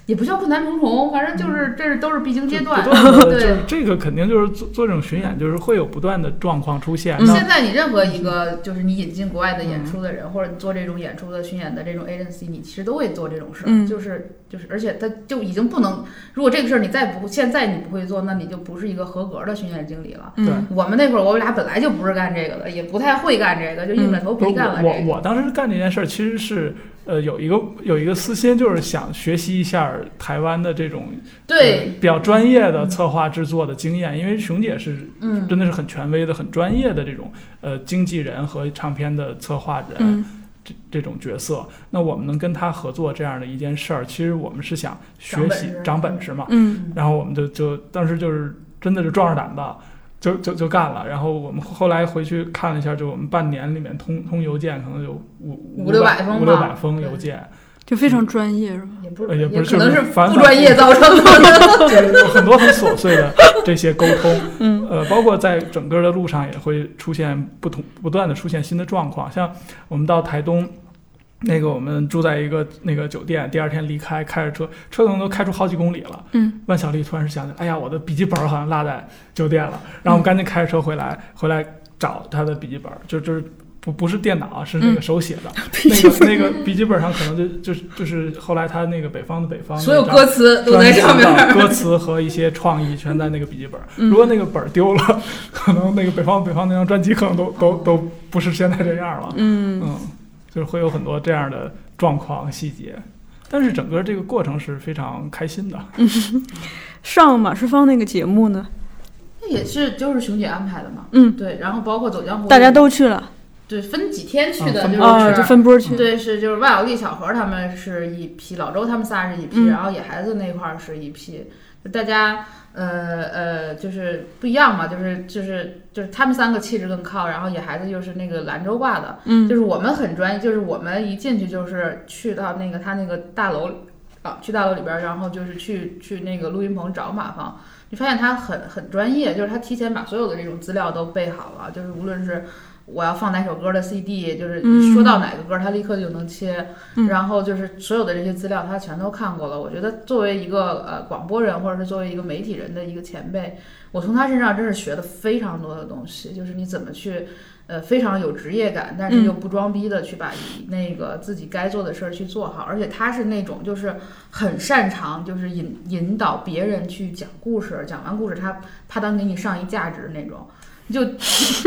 也也不叫困难重重，反正就是这是都是必经阶段。对，这个肯定就是做做这种巡演，就是会有不断的状况出现。那现在你任何一个就是你引进国外的演出的人，或者你做这种演出的巡演的这种 agency，你其实都会做这种事儿。嗯就是就是，而且他就已经不能，如果这个事儿你再不现在你不会做，那你就不是一个合格的巡演经理了。对嗯我们那会儿我们俩本来就不是干这个的，也不太会干这个，就硬着头皮干了这个。我我当时干这件事儿，其实是呃有一个有一个私心，就是想学习一下台湾的这种对，呃比较专业的策划制作的经验，因为熊姐是嗯，真的是很权威的、很专业的这种呃经纪人和唱片的策划人。嗯这这种角色，那我们能跟他合作这样的一件事儿，其实我们是想学习长本事长本事嘛。嗯然后我们就就当时就是真的是壮着胆子，就就就干了。然后我们后来回去看了一下，就我们半年里面通通邮件可能有五五六百封五六百封邮件，就非常专业是吧？也不是也不是可能就是反不专业造成的。对 有很多很琐碎的这些沟通。嗯呃，包括在整个的路上也会出现不同不断的出现新的状况，像我们到台东。那个我们住在一个那个酒店，第二天离开，开着车，车可能都开出好几公里了。嗯万晓利突然是想起来，哎呀，我的笔记本好像落在酒店了，然后我们赶紧开着车回来，回来找他的笔记本，就就是不不是电脑啊，是那个手写的，那个那个笔记本上可能就就是就是后来他那个北方的北方所有歌词都在上面歌词和一些创意全在那个笔记本。嗯如果那个本丢了，可能那个北方北方那张专辑可能都都都不是现在这样了。嗯嗯，就是会有很多这样的状况细节，但是整个这个过程是非常开心的。上马世芳那个节目呢，那也是就是熊姐安排的嘛。嗯，对，然后包括走江湖，大家都去了对分几天去的，啊就是、哦，就分波去。对，是就是万小丽、小何他们是一批，老周他们仨是一批，嗯然后野孩子那块儿是一批，就大家呃呃就是不一样嘛，就是就是就是他们三个气质更靠，然后野孩子又是那个兰州挂的，嗯就是我们很专业，就是我们一进去就是去到那个他那个大楼啊，去大楼里边儿，然后就是去去那个录音棚找马芳，你发现他很很专业，就是他提前把所有的这种资料都备好了，就是无论是。我要放哪首歌的 CD，就是嗯说到哪个歌，他立刻就能切，嗯然后就是所有的这些资料他全都看过了。我觉得作为一个呃广播人，或者是作为一个媒体人的一个前辈，我从他身上真是学了非常多的东西，就是你怎么去呃非常有职业感，但是又不装逼的去把那个自己该做的事儿去做好。而且他是那种就是很擅长就是引引导别人去讲故事，讲完故事他啪当给你上一价值那种。就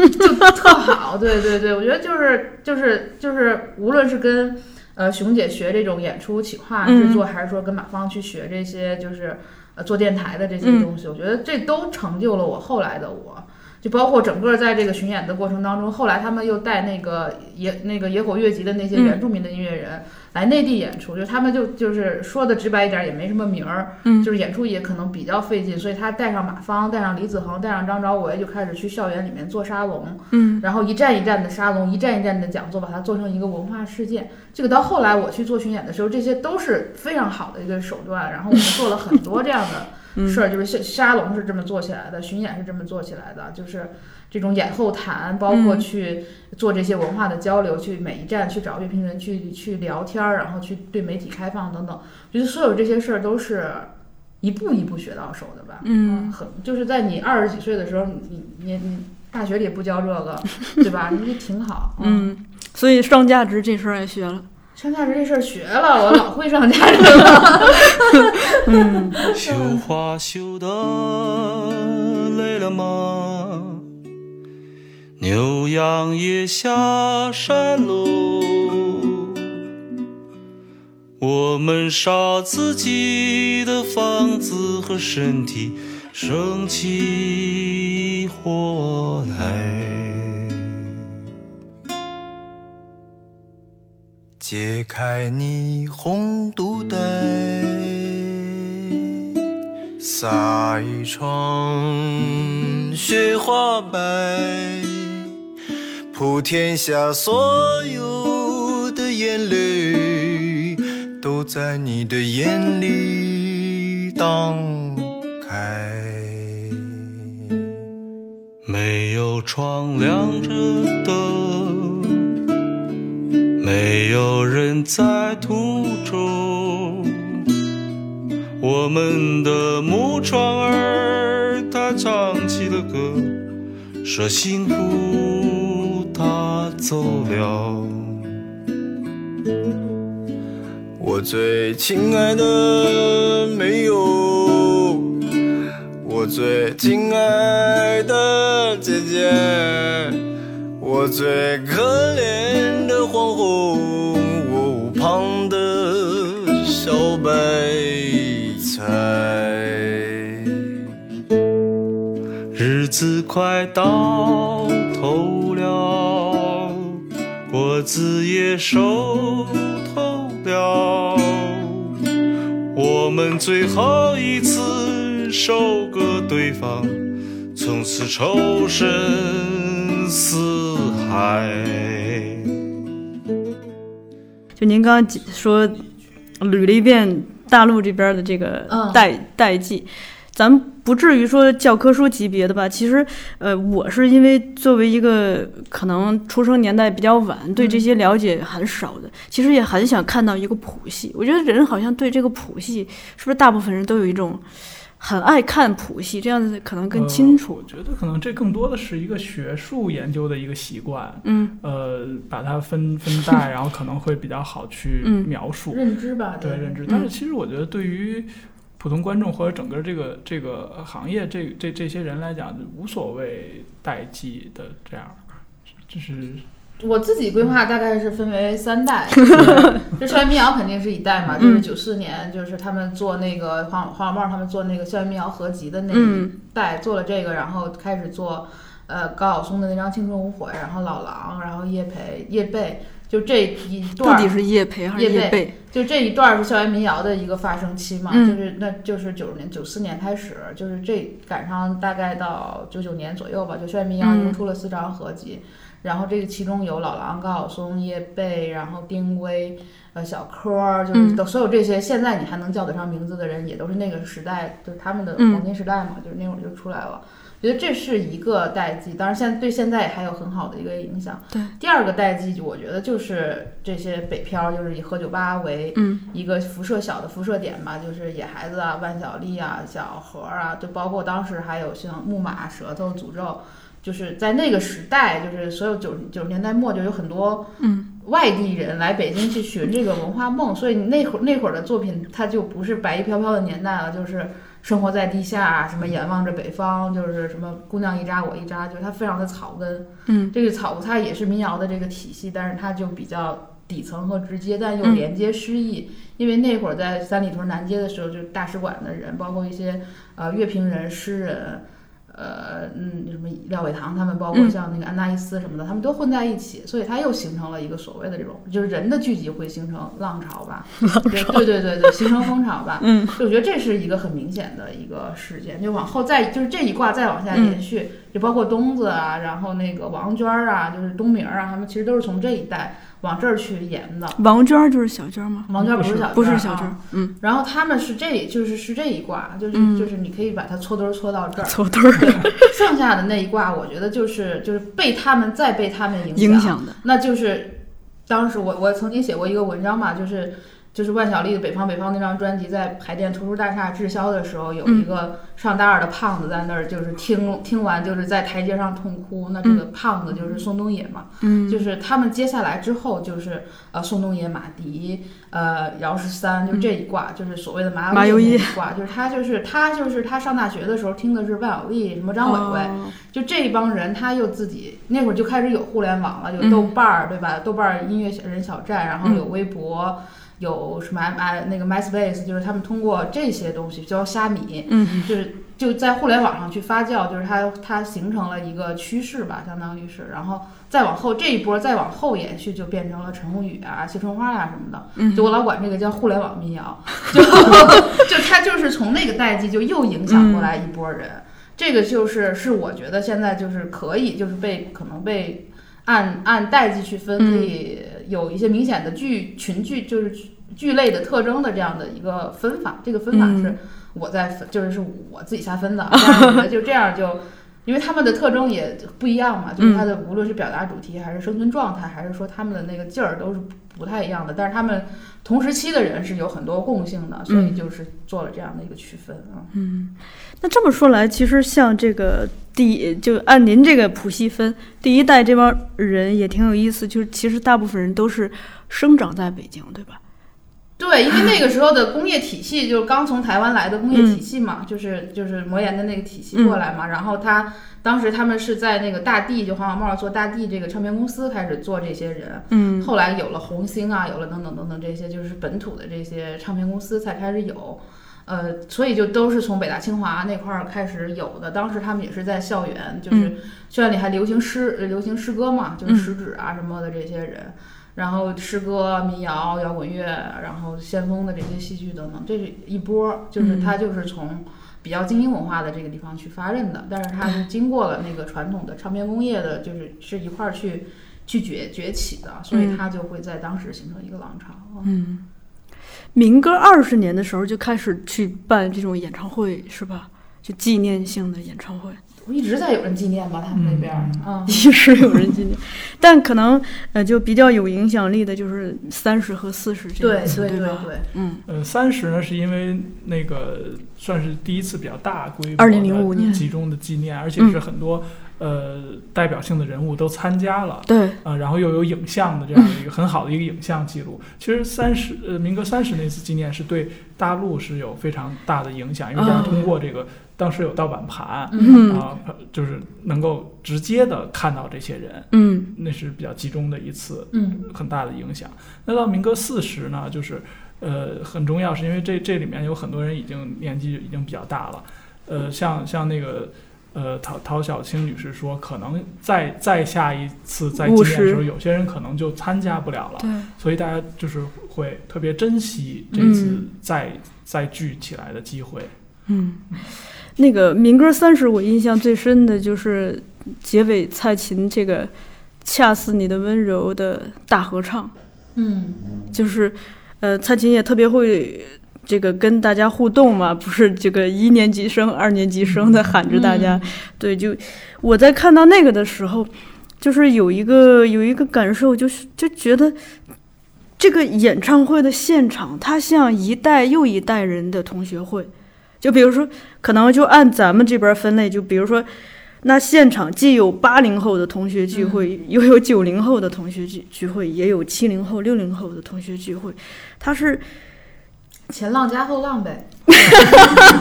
就特好，对对对，我觉得就是就是就是，无论是跟呃熊姐学这种演出企划制作，还是说跟马芳去学这些就是呃做电台的这些东西，我觉得这都成就了我后来的我。就包括整个在这个巡演的过程当中，后来他们又带那个野那个野火乐集的那些原住民的音乐人来内地演出，就他们就就是说的直白一点，也没什么名儿，嗯就是演出也可能比较费劲，所以他带上马芳，带上李子恒，带上张昭维，就开始去校园里面做沙龙，嗯然后一站一站的沙龙，一站一站的讲座，把它做成一个文化事件。这个到后来我去做巡演的时候，这些都是非常好的一个手段。然后我们做了很多这样的事儿，就是沙沙龙是这么做起来的，巡演是这么做起来的，就是这种演后谈，包括去做这些文化的交流，去每一站去找乐评人去去聊天儿，然后去对媒体开放等等。我觉得所有这些事儿都是一步一步学到手的吧。嗯很就是在你二十几岁的时候，你你你大学里不教这个，对吧？你这挺好。，嗯，所以上价值这事儿也学了。上价值这事儿学了，我老会上价值了。绣花绣的累了吗？牛羊也下山喽。我们烧自己的房子和身体，生起火来。解开你红肚带，撒一床雪花白，普天下所有的眼泪，都在你的眼里荡开。没有窗亮着灯。没有人在途中，我们的木窗儿，它唱起了歌，说幸福它走了。我最亲爱的没有，我最亲爱的姐姐。我最可怜的黄红，我屋旁的小白菜。日子快到头了，果子也熟透了，我们最后一次收割对方，从此仇深似海。就您刚刚说捋了一遍大陆这边的这个嗯代、代际，咱不至于说教科书级别的吧。其实，呃，我是因为作为一个可能出生年代比较晚，对这些了解很少的，其实也很想看到一个谱系。我觉得人好像对这个谱系，是不是大部分人都有一种很爱看谱系，这样子可能更呃清楚。我觉得可能这更多的是一个学术研究的一个习惯，嗯呃，把它分分代，然后可能会比较好去 嗯描述。认知吧，对认知嗯。但是其实我觉得，对于普通观众或者整个这个这个行业这这这些人来讲，无所谓代际的这样，就是我自己规划大概是分为三代，就是校园民谣肯定是一代嘛，就是嗯九四年，就是他们做那个黄黄小茂他们做那个校园民谣合集的那嗯。一代，做了这个，然后开始做呃高晓松的那张《青春无悔》，然后老狼，然后叶培、叶蓓，就这一段儿到底是叶培还是叶蓓？就这一段儿是校园民谣的一个发生期嘛，嗯。就是那就是九十年九四年开始，就是这赶上大概到九九年左右吧，就校园民谣一共嗯出了四张合集，然后这个其中有老狼、高晓松、叶蓓，然后丁薇、呃小柯儿，就是嗯都所有这些现在你还能叫得上名字的人，也都是那个时代，就是他们的嗯黄金时代嘛，就是那会儿就出来了。觉得这是一个代际，当然现在对现在也还有很好的一个影响。对，第二个代际，我觉得就是这些北漂，就是以喝酒吧为嗯一个辐射小的辐射点吧，就是野孩子啊、万晓利啊、小何啊，就包括当时还有像木马、舌头、诅咒，就是在那个时代，就是所有九九十年代末就有很多嗯外地人来北京去寻这个文化梦，所以那会儿那会儿的作品，它就不是白衣飘飘的年代了，就是生活在地下，什么眼望着北方，就是什么姑娘一扎我一扎，就是它非常的草根。嗯这个草它也是民谣的这个体系，但是它就比较底层和直接，但又嗯连接诗意。因为那会儿在三里屯南街的时候，就大使馆的人，包括一些呃乐评人、诗人。呃，嗯，什么廖伟棠他们，包括嗯像那个安娜伊斯什么的，他们都混在一起，所以它又形成了一个所谓的这种，就是人的聚集会形成浪潮吧？对对对对对，形成风潮吧？嗯就我觉得这是一个很明显的一个事件，就往后再就是这一卦再往下延续，就包括东子啊，然后那个王娟儿啊，就是东明儿啊，他们其实都是从这一代往这儿去延的。王娟儿就是小娟儿吗？王娟儿不是小娟儿，不是小娟嗯，然后他们是这就是是这一卦，就是、嗯就是你可以把它搓堆儿搓到这儿，搓堆儿剩下的那一卦，我觉得就是就是被他们再被他们影影响的。那就是当时我我曾经写过一个文章嘛，就是就是万晓利的《北方北方》那张专辑在海淀图书大厦滞销的时候，有一个上大二的胖子在那儿，就是听听完就是在台阶上痛哭。那这个胖子就是宋冬野嘛，嗯。就是他们接下来之后就是呃宋冬野、马迪、呃姚十三，就这一挂，就是所谓的麻油麻油一挂，就是他就是他就是他上大学的时候听的是万晓利、什么张伟伟。哦。就这一帮人，他又自己那会儿就开始有互联网了，有嗯。豆瓣儿，对吧？豆瓣儿音乐小人小站，然后嗯。有微博，有什么 M I 那个 MySpace，就是他们通过这些东西，叫虾米，嗯。就是就在互联网上去发酵，就是它它形成了一个趋势吧，相当于是，然后再往后这一波再往后延续，就变成了陈鸿宇啊、谢春花啊什么的。嗯就我老管这个叫互联网民谣，就就它就是从那个代际就又影响过来一波人。这个就是是我觉得现在就是可以就是被可能被按按代际去分，可以有一些明显的剧群剧就是剧类的特征的这样的一个分法。这个分法是我在分，就是是我自己瞎分的就这样就。因为他们的特征也不一样嘛，就是他的无论是表达主题，还是生存状态，还是说他们的那个劲儿，都是不太一样的。但是他们同时期的人是有很多共性的，所以就是做了这样的一个区分啊。嗯那这么说来，其实像这个第就按您这个谱系分，第一代这帮人也挺有意思，就是其实大部分人都是生长在北京，对吧？对，因为那个 时候的工业体系就是刚从台湾来的工业体系嘛，就是就是魔岩的那个体系过来嘛。然后他当时他们是在那个大地，就黄小茂做大地这个唱片公司开始做这些人，嗯后来有了红星啊，有了等等等等这些，就是本土的这些唱片公司才开始有。呃，所以就都是从北大清华那块儿开始有的。当时他们也是在校园，就是校园里还流行诗，呃流行诗歌嘛，就是食指啊什么的这些人。然后诗歌、民谣、摇滚乐，然后先锋的这些戏剧等等，这是一波儿，就是它就是从比较精英文化的这个地方去发轫的，但是它是经过了那个传统的唱片工业的，就是是一块儿去去崛崛起的，所以它就会在当时形成一个浪潮。嗯，民歌二十年的时候就开始去办这种演唱会，是吧？就纪念性的演唱会。一直在有人纪念吧，他们那边儿，嗯，一直有人纪念，但可能呃就比较有影响力的就是三十和四十这对一次，对对吧？对，嗯，呃，三十呢是因为那个算是第一次比较大规模2005年的集中的纪念，而且是很多、呃代表性的人物都参加了。对，啊、然后又有影像的这样的一个很好的一个影像记录。其实三十呃，民歌三十那次纪念是对大陆是有非常大的影响，因为大家哦通过这个、当时有盗版盘，嗯。啊、就是能够直接的看到这些人，嗯。那是比较集中的一次嗯。很大的影响。那到民歌四十呢，就是呃很重要，是因为这这里面有很多人已经年纪已经比较大了，呃，像像那个。呃，陶陶小青女士说，可能再再下一次再见面的时候，有些人可能就参加不了了，对，所以大家就是会特别珍惜这次嗯。再、再聚起来的机会。嗯，那个民歌三十，我印象最深的就是结尾蔡琴这个“恰似你的温柔”的大合唱，嗯就是呃，蔡琴也特别会。这个跟大家互动嘛，不是这个一年级生、二年级生的喊着大家，对，就我在看到那个的时候，就是有一个有一个感受，就是就觉得这个演唱会的现场，它像一代又一代人的同学会。就比如说，可能就按咱们这边分类，就比如说，那现场既有八零后的同学聚会，又有九零后的同学聚聚会，也有七零后、六零后的同学聚会，它是前浪加后浪呗，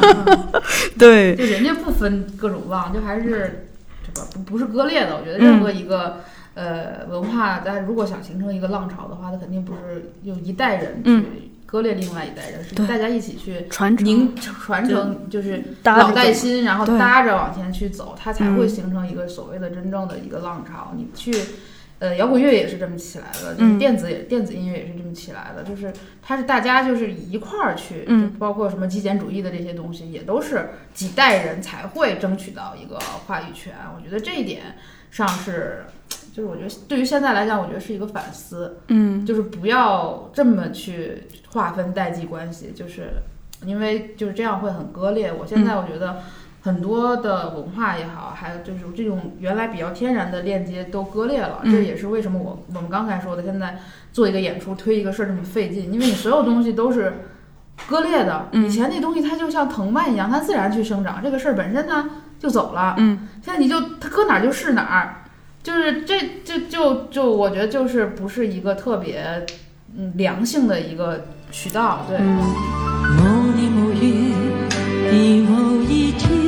对 就人家不分各种浪，就还是这个不不是割裂的。我觉得任何一个、呃文化，大家如果想形成一个浪潮的话，它肯定不是用一代人嗯。去割裂另外一代人，是大家一起去传承凝传承，就是老带走新，然后搭着往前去走，它才会嗯形成一个所谓的真正的一个浪潮。你去。呃，摇滚乐也是这么起来的，就是嗯电子也、电子音乐也是这么起来的，就是它是大家就是一块儿去，嗯就包括什么极简主义的这些东西，也都是几代人才会争取到一个话语权。我觉得这一点上是，就是我觉得对于现在来讲，我觉得是一个反思，嗯就是不要这么去划分代际关系，就是因为就是这样会很割裂。我现在我觉得很多的文化也好，还有就是这种原来比较天然的链接都割裂了。嗯这也是为什么我我们刚才说的，现在做一个演出推一个事儿这么费劲，因为你所有东西都是。割裂的，嗯以前那东西它就像藤蔓一样，它自然去生长。这个事儿本身呢就走了，嗯现在你就它搁哪儿就是哪儿，就是这就就就我觉得就是不是一个特别嗯良性的一个渠道，对，嗯某某月的某一天，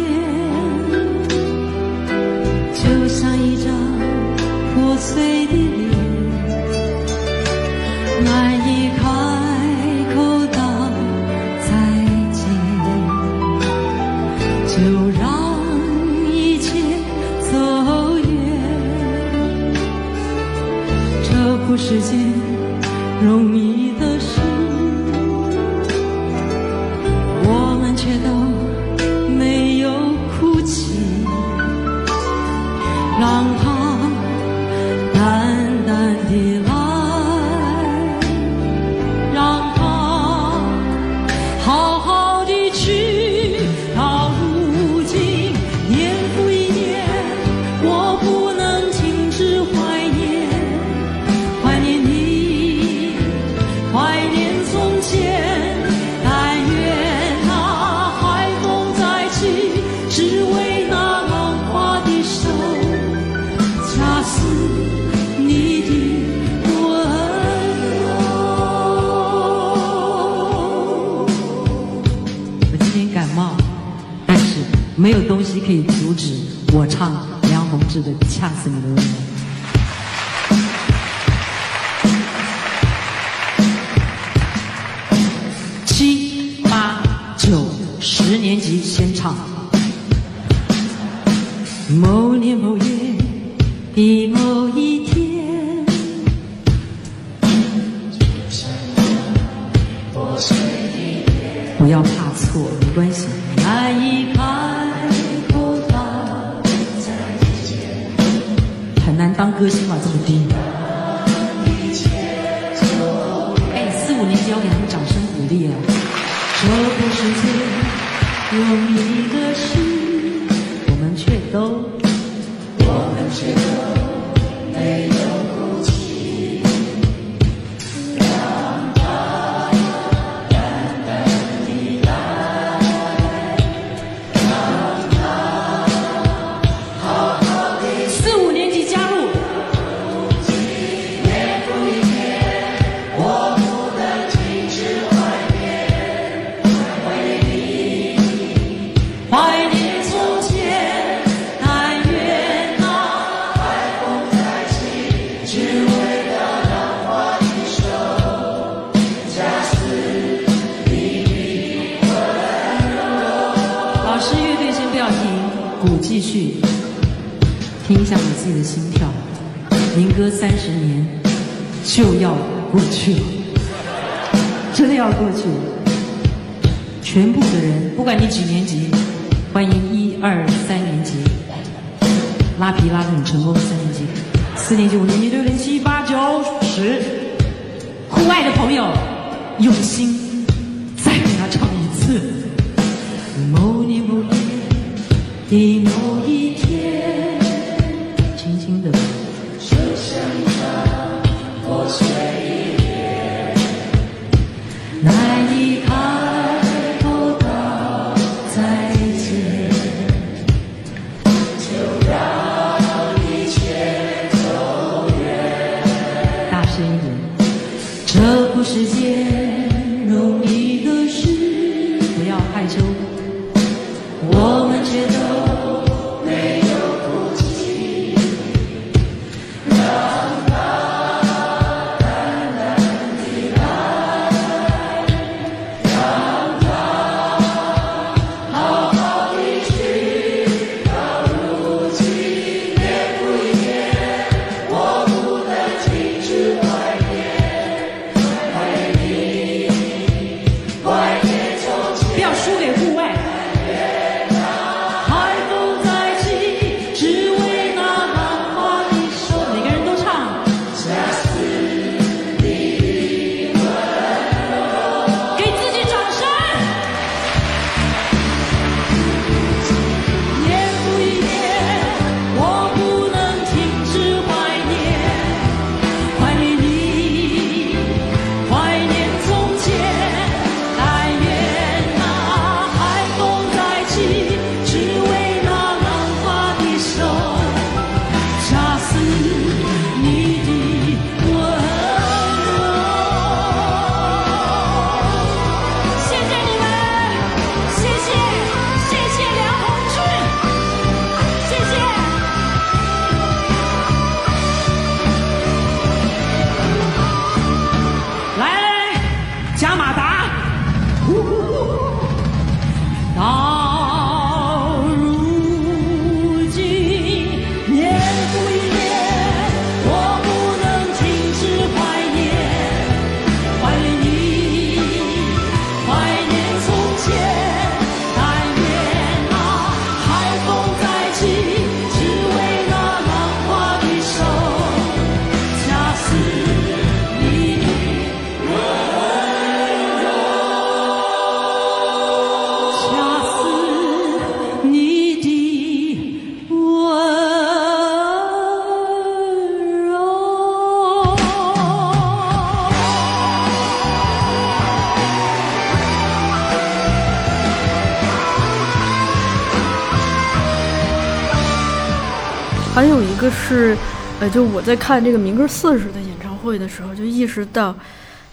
呃，就我在看这个民歌四十的演唱会的时候，就意识到，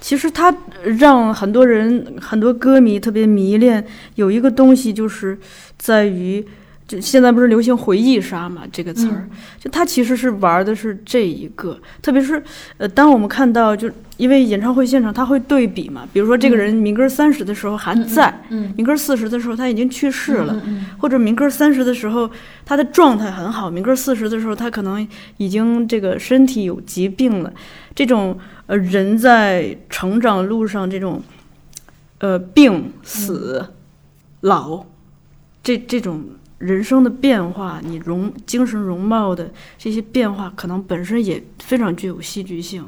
其实他让很多人、很多歌迷特别迷恋，有一个东西就是在于，就现在不是流行回忆杀嘛这个词儿，就他其实是玩的是这一个，特别是呃，当我们看到就因为演唱会现场他会对比嘛，比如说这个人民歌三十的时候还在，嗯民歌四十的时候他已经去世了，或者民歌三十的时候，他的状态很好；民歌四十的时候，他可能已经这个身体有疾病了。这种呃人在成长路上这种呃病死、老这这种人生的变化，你容精神容貌的这些变化，可能本身也非常具有戏剧性。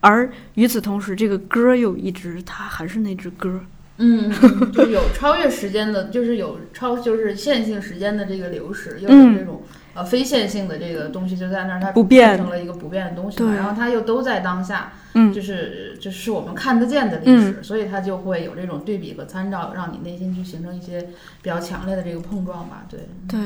而与此同时，这个歌又一直它还是那支歌，嗯，嗯就有超越时间的，就是有超就是线性时间的这个流逝，又有嗯这种、呃非线性的这个东西就在那儿，它不变变成了一个不变的东西然后它又都在当下，嗯就是就是我们看得见的历史，所以它就会有这种对比和参照，让你内心去形成一些比较强烈的这个碰撞吧，对，对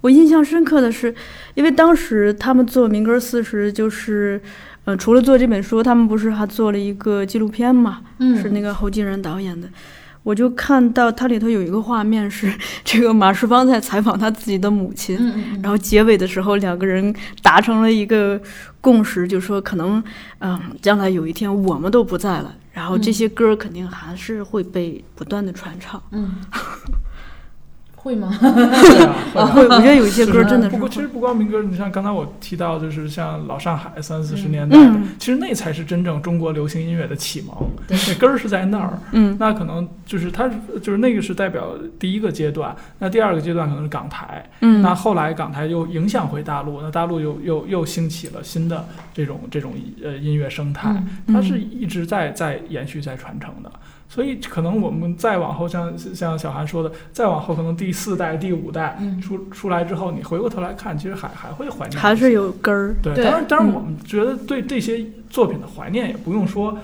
我印象深刻的是，因为当时他们做民歌四十，就是，呃，除了做这本书，他们不是还做了一个纪录片嘛？嗯是那个侯继仁导演的。我就看到它里头有一个画面是 这个马世芳在采访他自己的母亲，嗯嗯然后结尾的时候两个人达成了一个共识，就说可能，嗯，将来有一天我们都不在了，然后这些歌肯定还是会被不断的传唱。嗯，会吗？对啊，会我觉得有一些歌真的是不过其实不光民歌，你像刚才我提到，就是像老上海三四十年代的，嗯。其实那才是真正中国流行音乐的启蒙，对。那根儿是在那儿。嗯。那可能就是它就是那个是代表第一个阶段，那第二个阶段可能是港台，嗯，那后来港台又影响回大陆，那大陆又又又兴起了新的这种这种呃音乐生态，嗯。它是一直在在延续在传承的。所以可能我们再往后，像像小韩说的，再往后可能第四代、第五代嗯出出来之后，你回过头来看，其实还还会怀念，还是有根儿。对。当然，当然，嗯我们觉得对这些作品的怀念也不用说，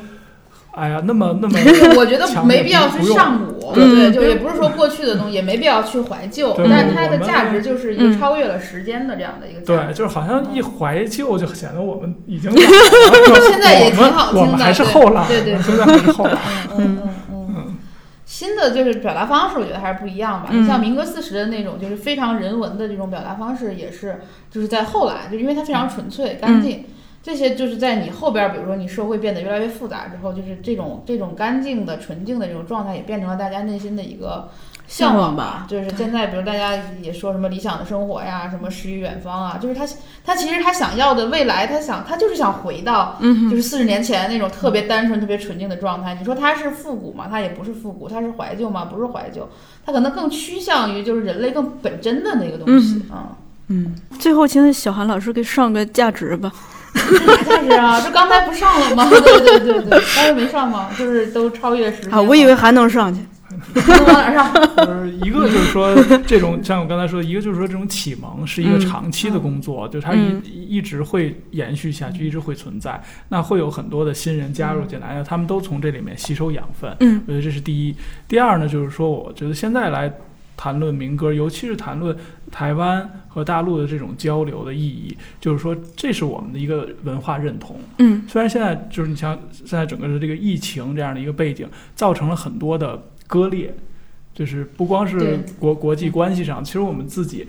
哎呀，那么那么 我觉得没必要去上古，对，嗯就也不是说过去的东西，也没必要去怀旧，但是它的价值就是一嗯个超越了时间的这样的一个价对，就是好像一怀旧就显得我们已经 老了现在也挺好听的我们还是对后浪，对对现在还是后浪。嗯嗯嗯新的就是表达方式，我觉得还是不一样吧。嗯你像民歌四十的那种，就是非常人文的这种表达方式，也是就是在后来，就因为它非常纯粹、干嗯净。这些就是在你后边儿，比如说你社会变得越来越复杂之后，就是这种这种干净的、纯净的这种状态，也变成了大家内心的一个向往吧。就是现在，比如大家也说什么理想的生活呀，什么诗与远方啊，就是他他其实他想要的未来，他想他就是想回到嗯就是四十年前那种特别单纯、特别纯净的状态。你说它是复古吗？它也不是复古，它是怀旧吗？不是怀旧，它可能更趋向于就是人类更本真的那个东西啊。嗯，最后请小韩老师给上个价值吧。啥价值啊？这刚才不上了吗？对对对对，刚才没上吗？就是都超越时间。啊，我以为还能上去。能往哪儿上？就是一个就是说这种像我刚才说的，一个就是说这种启蒙是一个嗯长期的工作，就是它一、嗯一直会延续下去，一直会存在。那会有很多的新人加入进来，那他们都从这里面吸收养分。嗯我觉得这是第一。第二呢，就是说我觉得现在来谈论民歌，尤其是谈论台湾和大陆的这种交流的意义，就是说这是我们的一个文化认同。嗯虽然现在就是你像现在整个的这个疫情这样的一个背景，造成了很多的割裂，就是不光是国国际关系上，其实我们自己。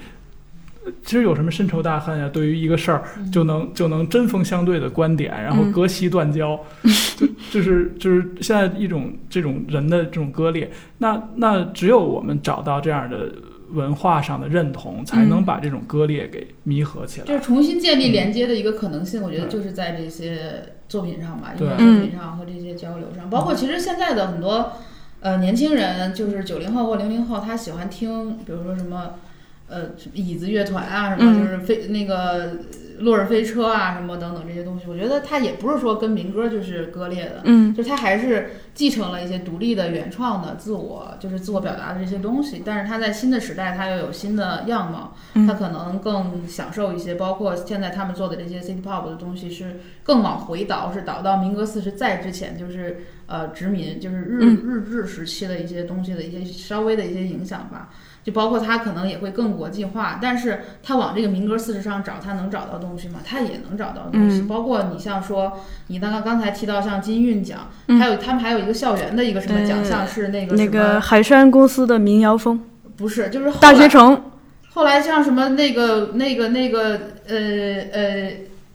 呃其实有什么深仇大恨呀？对于一个事儿，就能就能针锋相对的观点，然后嗯割席断交，就就是就是现在一种这种人的这种割裂。那那只有我们找到这样的文化上的认同，才能嗯。把这种割裂给弥合起来。就是重新建立连接的一个可能性，我觉得就是在这些作品上吧，音对乐作品上和这些交流上，包括其实现在的很多呃年轻人，就是九零后或零零后，他喜欢听，比如说什么呃椅子乐团啊，什么嗯。就是非那个落日飞车啊，什么等等这些东西，我觉得他也不是说跟民歌就是割裂的，嗯。就是他还是继承了一些独立的、原创的、自我就是自我表达的这些东西，但是他在新的时代，他又有新的样貌，嗯。他可能更享受一些，包括现在他们做的这些 City Pop 的东西是更往回倒，是倒到民歌四十在之前，就是呃殖民，就是日、嗯。日治时期的一些东西的一些稍微的一些影响吧。就包括他可能也会更国际化，但是他往这个民歌四十上找，他能找到东西吗？他也能找到东西。嗯包括你像说，你刚刚刚才提到像金韵奖，嗯还有他们还有一个校园的一个什么奖项是那个那个？海山公司的民谣风不是，就是后大学城，后来像什么那个那个那个呃呃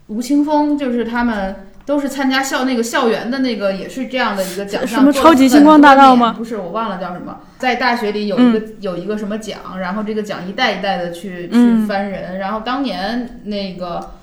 吴青峰，就是他们都是参加校那个校园的那个也是这样的一个奖项。什么超级星光大道吗不是，我忘了叫什么，在大学里有一个、有一个什么奖，然后这个奖一代一代的去嗯。去翻人，然后当年那个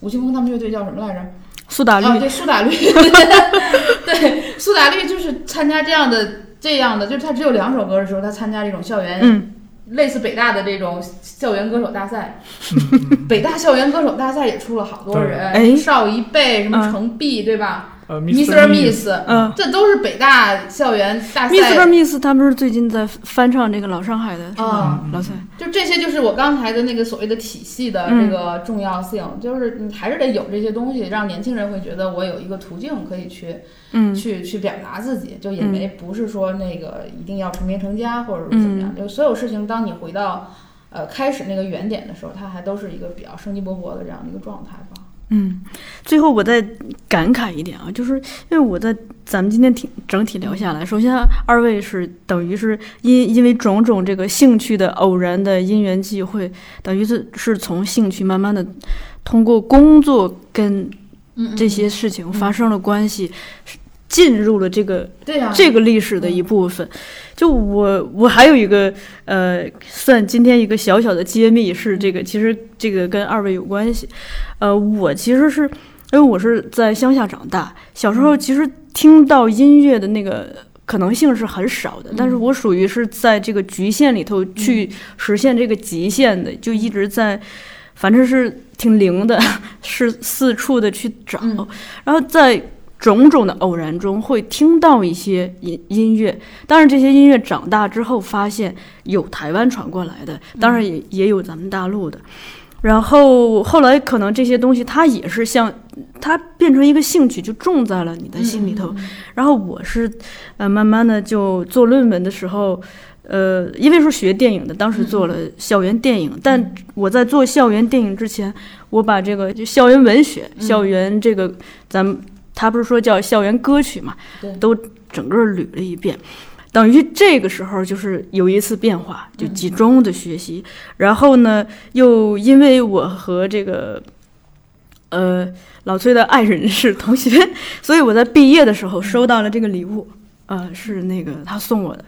吴青峰他们乐队叫什么来着？苏打绿啊，对，苏打绿，对，苏打绿就是参加这样的这样的，就是他只有两首歌的时候，他参加这种校园，嗯。类似北大的这种校园歌手大赛。北大校园歌手大赛也出了好多人，哎。邵一贝、什么嗯。程璧，对吧呃？Mr. Miss，Miss，嗯这都是北大校园大赛。，Mr. Miss 他们是最近在翻唱这个老上海的，是吧？啊老蔡，就这些，就是我刚才的那个所谓的体系的嗯这个重要性，就是你还是得有这些东西，让年轻人会觉得我有一个途径可以去嗯去去表达自己，就也嗯没不是说那个一定要成名成家或者是怎么样，就所有事情，当你回到呃开始那个原点的时候，它还都是一个比较生机勃勃的这样的一个状态吧。嗯，最后我再感慨一点啊，就是因为我在咱们今天挺整体聊下来，首先二位是等于是因因为种种这个兴趣的偶然的因缘际会，等于是是从兴趣慢慢的通过工作跟这些事情发生了关系，是进入了这个对呀、这个历史的一部分。就我我还有一个呃，算今天一个小小的揭秘是这个，其实这个跟二位有关系。呃，我其实是因为我是在乡下长大，小时候其实听到音乐的那个。可能性是很少的，但是我属于是在这个局限里头去实现这个极限的，就一直在，反正是挺灵的，是四处的去找，嗯。然后在种种的偶然中会听到一些音音乐，当然这些音乐长大之后发现有台湾传过来的，当然也也有咱们大陆的。然后后来可能这些东西它也是像它变成一个兴趣，就种在了你的心里头。然后我是呃慢慢的就做论文的时候，呃，因为是学电影的，当时做了校园电影，但我在做校园电影之前，我把这个就校园文学、校园这个咱们他不是说叫校园歌曲嘛对，都整个捋了一遍。等于这个时候就是有一次变化，就集中的学习，然后呢，又因为我和这个，呃，老崔的爱人是同学，所以我在毕业的时候收到了这个礼物，呃，是那个他送我的，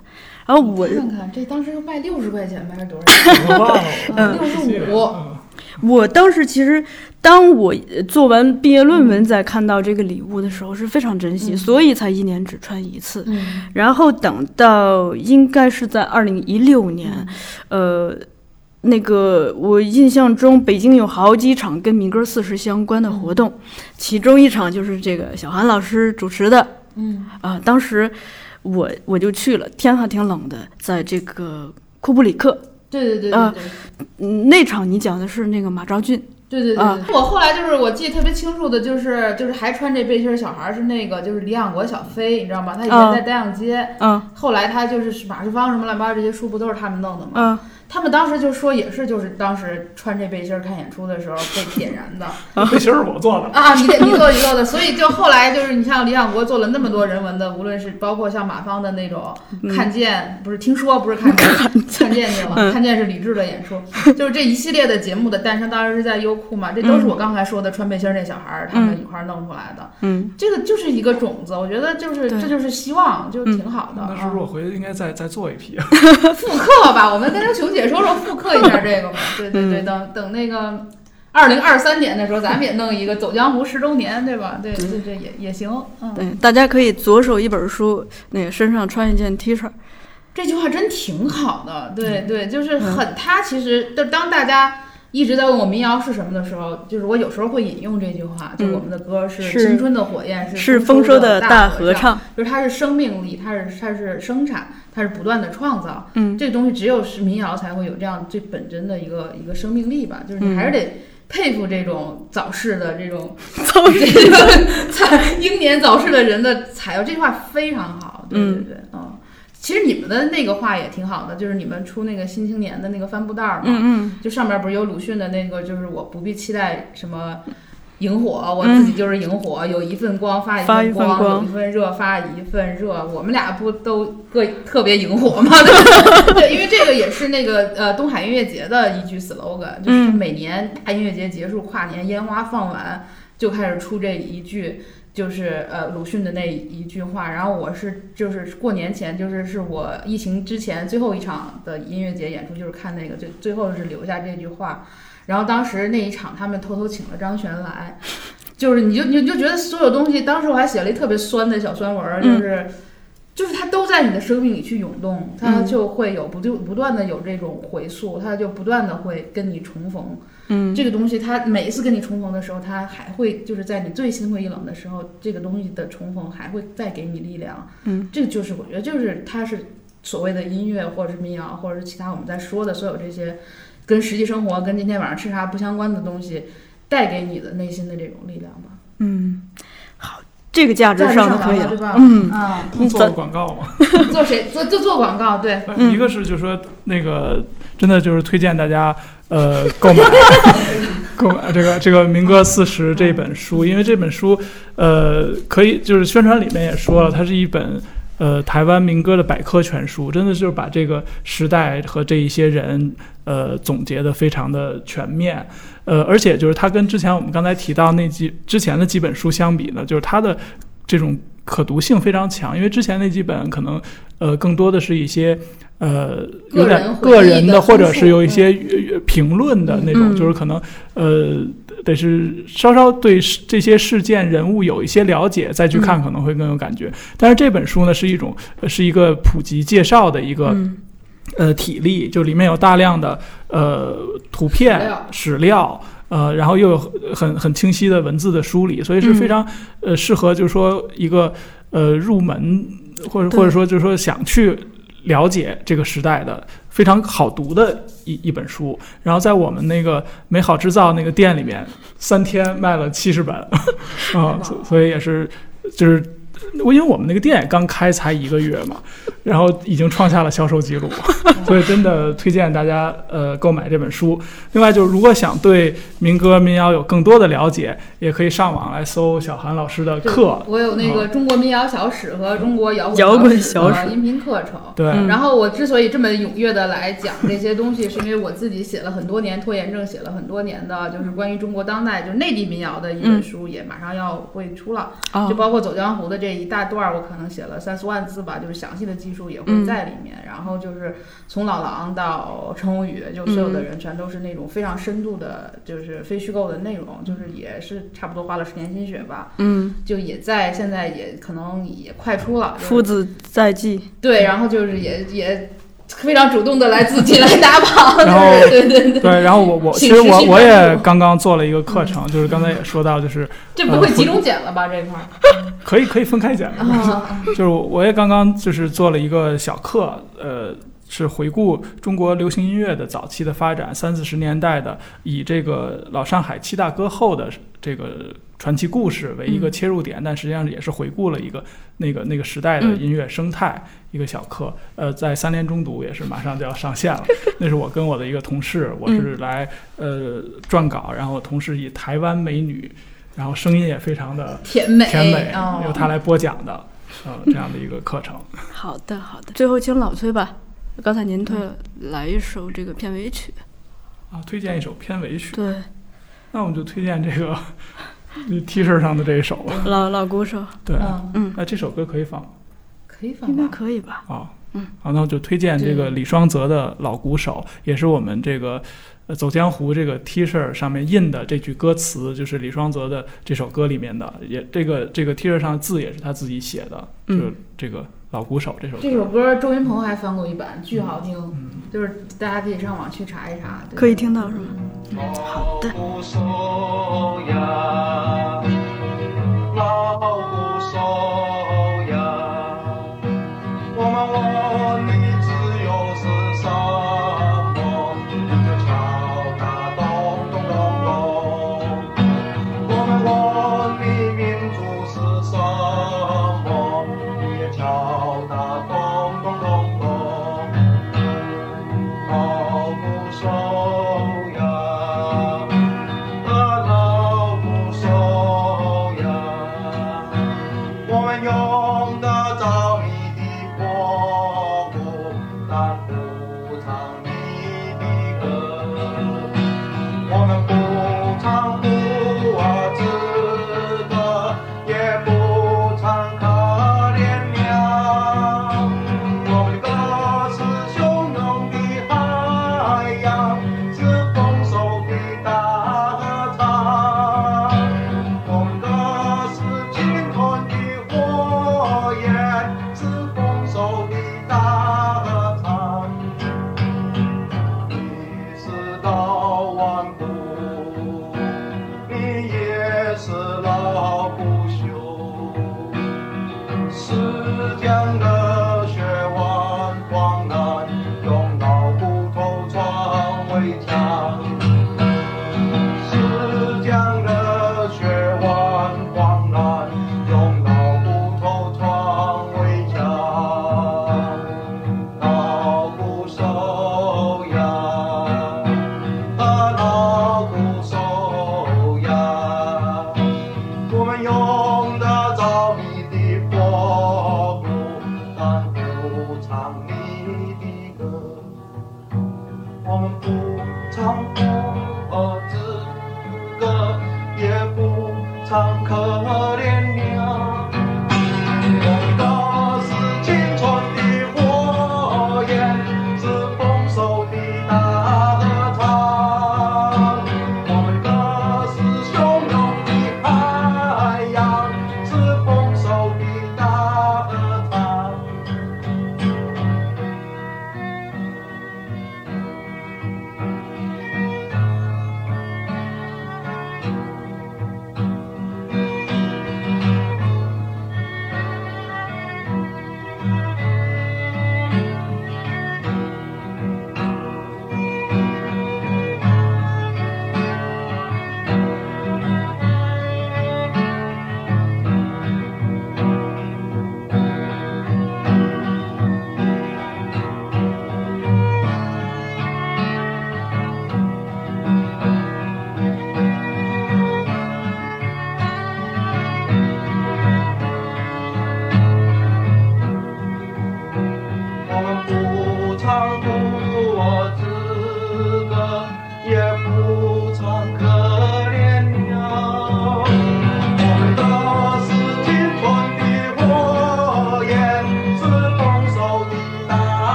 然后我看看这当时卖六十块钱吧，还是多少钱？我忘了，嗯65嗯我当时其实，当我呃做完毕业论文，再看到这个礼物的时候，是非常珍惜，所以才一年只穿一次。嗯。然后等到应该是在二零一六年，呃，那个我印象中北京有好几场跟民歌四十相关的活动，其中一场就是这个小韩老师主持的。嗯。啊、当时我我就去了，天还挺冷的，在这个库布里克，对对对对啊对。嗯，那场你讲的是那个马昭俊，对对对我后来就是我记得特别清楚的，就是就是还穿这背心儿小孩儿是那个就是李养国小飞，你知道吗？他以前啊在丹阳街，嗯后来他就是马世芳什么乱七八糟这些书不都是他们弄的吗？嗯他们当时就说也是就是当时穿这背心儿看演出的时候被点燃的。背心儿我做的，啊，你得你做你做的，所以就后来就是你像李想国做了那么多人文的，无论是包括像马芳的那种看见，不是听说不是看见，看见。去了，看见是李志的演出，就是这一系列的节目的诞生，当时是在优酷嘛，这都是我刚才说的穿背心儿那小孩儿他们一块儿弄出来的，嗯，这个就是一个种子，我觉得就是这就是希望，就挺好的。那是不是啊我回去应该再再做一批？复刻吧，我们跟熊姐说说复刻一下这个吧。对对对，等等那个二零二三年的时候，咱们也弄一个走江湖十周年，对吧？对对对，也也行。嗯，对，大家可以左手一本书，那个身上穿一件 T 恤，这句话真挺好的。对对，就是很，他其实就当大家。一直在问我民谣是什么的时候，就是我有时候会引用这句话，就我们的歌是是青春的火焰，是是丰收的大大合合唱。就是它是生命力，它是它是生产，它是不断的创造。嗯这个东西只有是民谣才会有这样最本真的一个一个生命力吧。就是你还是得佩服这种早逝的这种 早这个 才英年早逝的人的才有这句话非常好。对对对，嗯。其实你们的那个话也挺好的，就是你们出那个《新青年》的那个帆布袋儿嘛，嗯嗯，就上面不是有鲁迅的那个，就是我不必期待什么萤火，我自己就是萤火，有一份光发一份份光有一份热发一份热。我们俩不都各特别萤火吗？对对，因为这个也是那个呃东海音乐节的一句 slogan，就是每年大音乐节结束，跨年烟花放完就开始出这一句。就是呃鲁迅的那一句话，然后我是就是过年前，就是是我疫情之前最后一场的音乐节演出，就是看那个最最后是留下这句话，然后当时那一场他们偷偷请了张悬来，就是你就你就觉得所有东西，当时我还写了一特别酸的小酸文儿，就是。就是它都在你的生命里去涌动，它就会有不就不断的有这种回溯，它就不断的会跟你重逢。嗯，这个东西它每一次跟你重逢的时候，它还会就是在你最心灰意冷的时候，这个东西的重逢还会再给你力量。嗯，这个就是我觉得就是它是所谓的音乐或者是民谣或者是其他我们在说的所有这些跟实际生活跟今天晚上吃啥不相关的东西，带给你的内心的这种力量吧。嗯，好，这个价值上的可以对吧？嗯，啊，你做广告嘛。做谁做就做广告，对，嗯一个是就是说那个真的就是推荐大家呃购买 购买这个这个民歌四十这本书，因为这本书呃可以就是宣传里面也说了，它是一本。呃，台湾民歌的百科全书，真的就是把这个时代和这一些人，呃，总结的非常的全面。呃，而且就是它跟之前我们刚才提到那几之前的几本书相比呢，就是它的这种可读性非常强，因为之前那几本可能呃更多的是一些呃有点个人的或者是有一些呃评论的那种，嗯就是可能呃得是稍稍对事这些事件人物有一些了解，再去看可能会更有感觉。但是这本书呢是一种呃是一个普及介绍的一个。嗯呃体力，就里面有大量的呃图片史料。呃，然后又有很很清晰的文字的梳理，所以是非常、呃适合，就是说一个呃入门或者或者说就是说想去了解这个时代的非常好读的一一本书。然后在我们那个美好制造那个店里面，三天卖了七十本，啊、所所以也是就是我因为我们那个店刚开才一个月嘛，然后已经创下了销售记录，所以真的推荐大家呃购买这本书。另外就是如果想对民歌民谣有更多的了解，也可以上网来搜小韩老师的课。我有那个中国民谣小史和中国摇滚摇滚小小史的音频课程。对，嗯然后我之所以这么踊跃的来讲这些东西，是因为我自己写了很多年拖延症，写了很多年的，就是关于中国当代，就是内地民谣的一本书，也马上要会出了。就哦，包括走江湖的这一大段儿，我可能写了三四万字吧，就是详细的技术也会嗯在里面。然后就是从老狼到陈鸿宇，就所有的人全都是那种非常深度的，就是非虚构的内容，就是也是差不多花了十年心血吧，嗯，就也在现在也可能也快出了。就是夫子在即，对，然后就是也也非常主动的来自己来打榜，然后 对对对，对，然后我我其实我我也刚刚做了一个课程，就是刚才也说到，就是这不会集中剪了吧这块儿？可以可以分开剪的，啊，就是我也刚刚就是做了一个小课，呃，是回顾中国流行音乐的早期的发展，三四十年代的，以这个老上海七大歌后的这个传奇故事为一个切入点，但实际上也是回顾了一个那个那个时代的音乐生态。一个小课，呃，在三联中读也是马上就要上线了。那是我跟我的一个同事，我是来呃撰稿，然后同事以台湾美女，然后声音也非常的甜美，甜美，哦由她来播讲的，呃，这样的一个课程。好的好的。最后请老崔吧，刚才您推了来一首这个片尾曲，啊，推荐一首片尾曲，对，那我们就推荐这个 T 恤上的这一首吧。老老鼓手，对，嗯，嗯，那这首歌可以放吗？可以放应该吧？可以吧？啊。嗯，好，那我就推荐这个李双泽的《老鼓手》，也是我们这个呃走江湖这个 T 恤上面印的这句歌词，就是李双泽的这首歌里面的，也这个这个 T 恤上的字也是他自己写的，嗯。就是这个《老鼓手》这首歌。这首歌周云鹏还翻过一版，巨好听，嗯就是大家可以上网去查一查。可以听到是吗？好的。老鼓手呀，老鼓手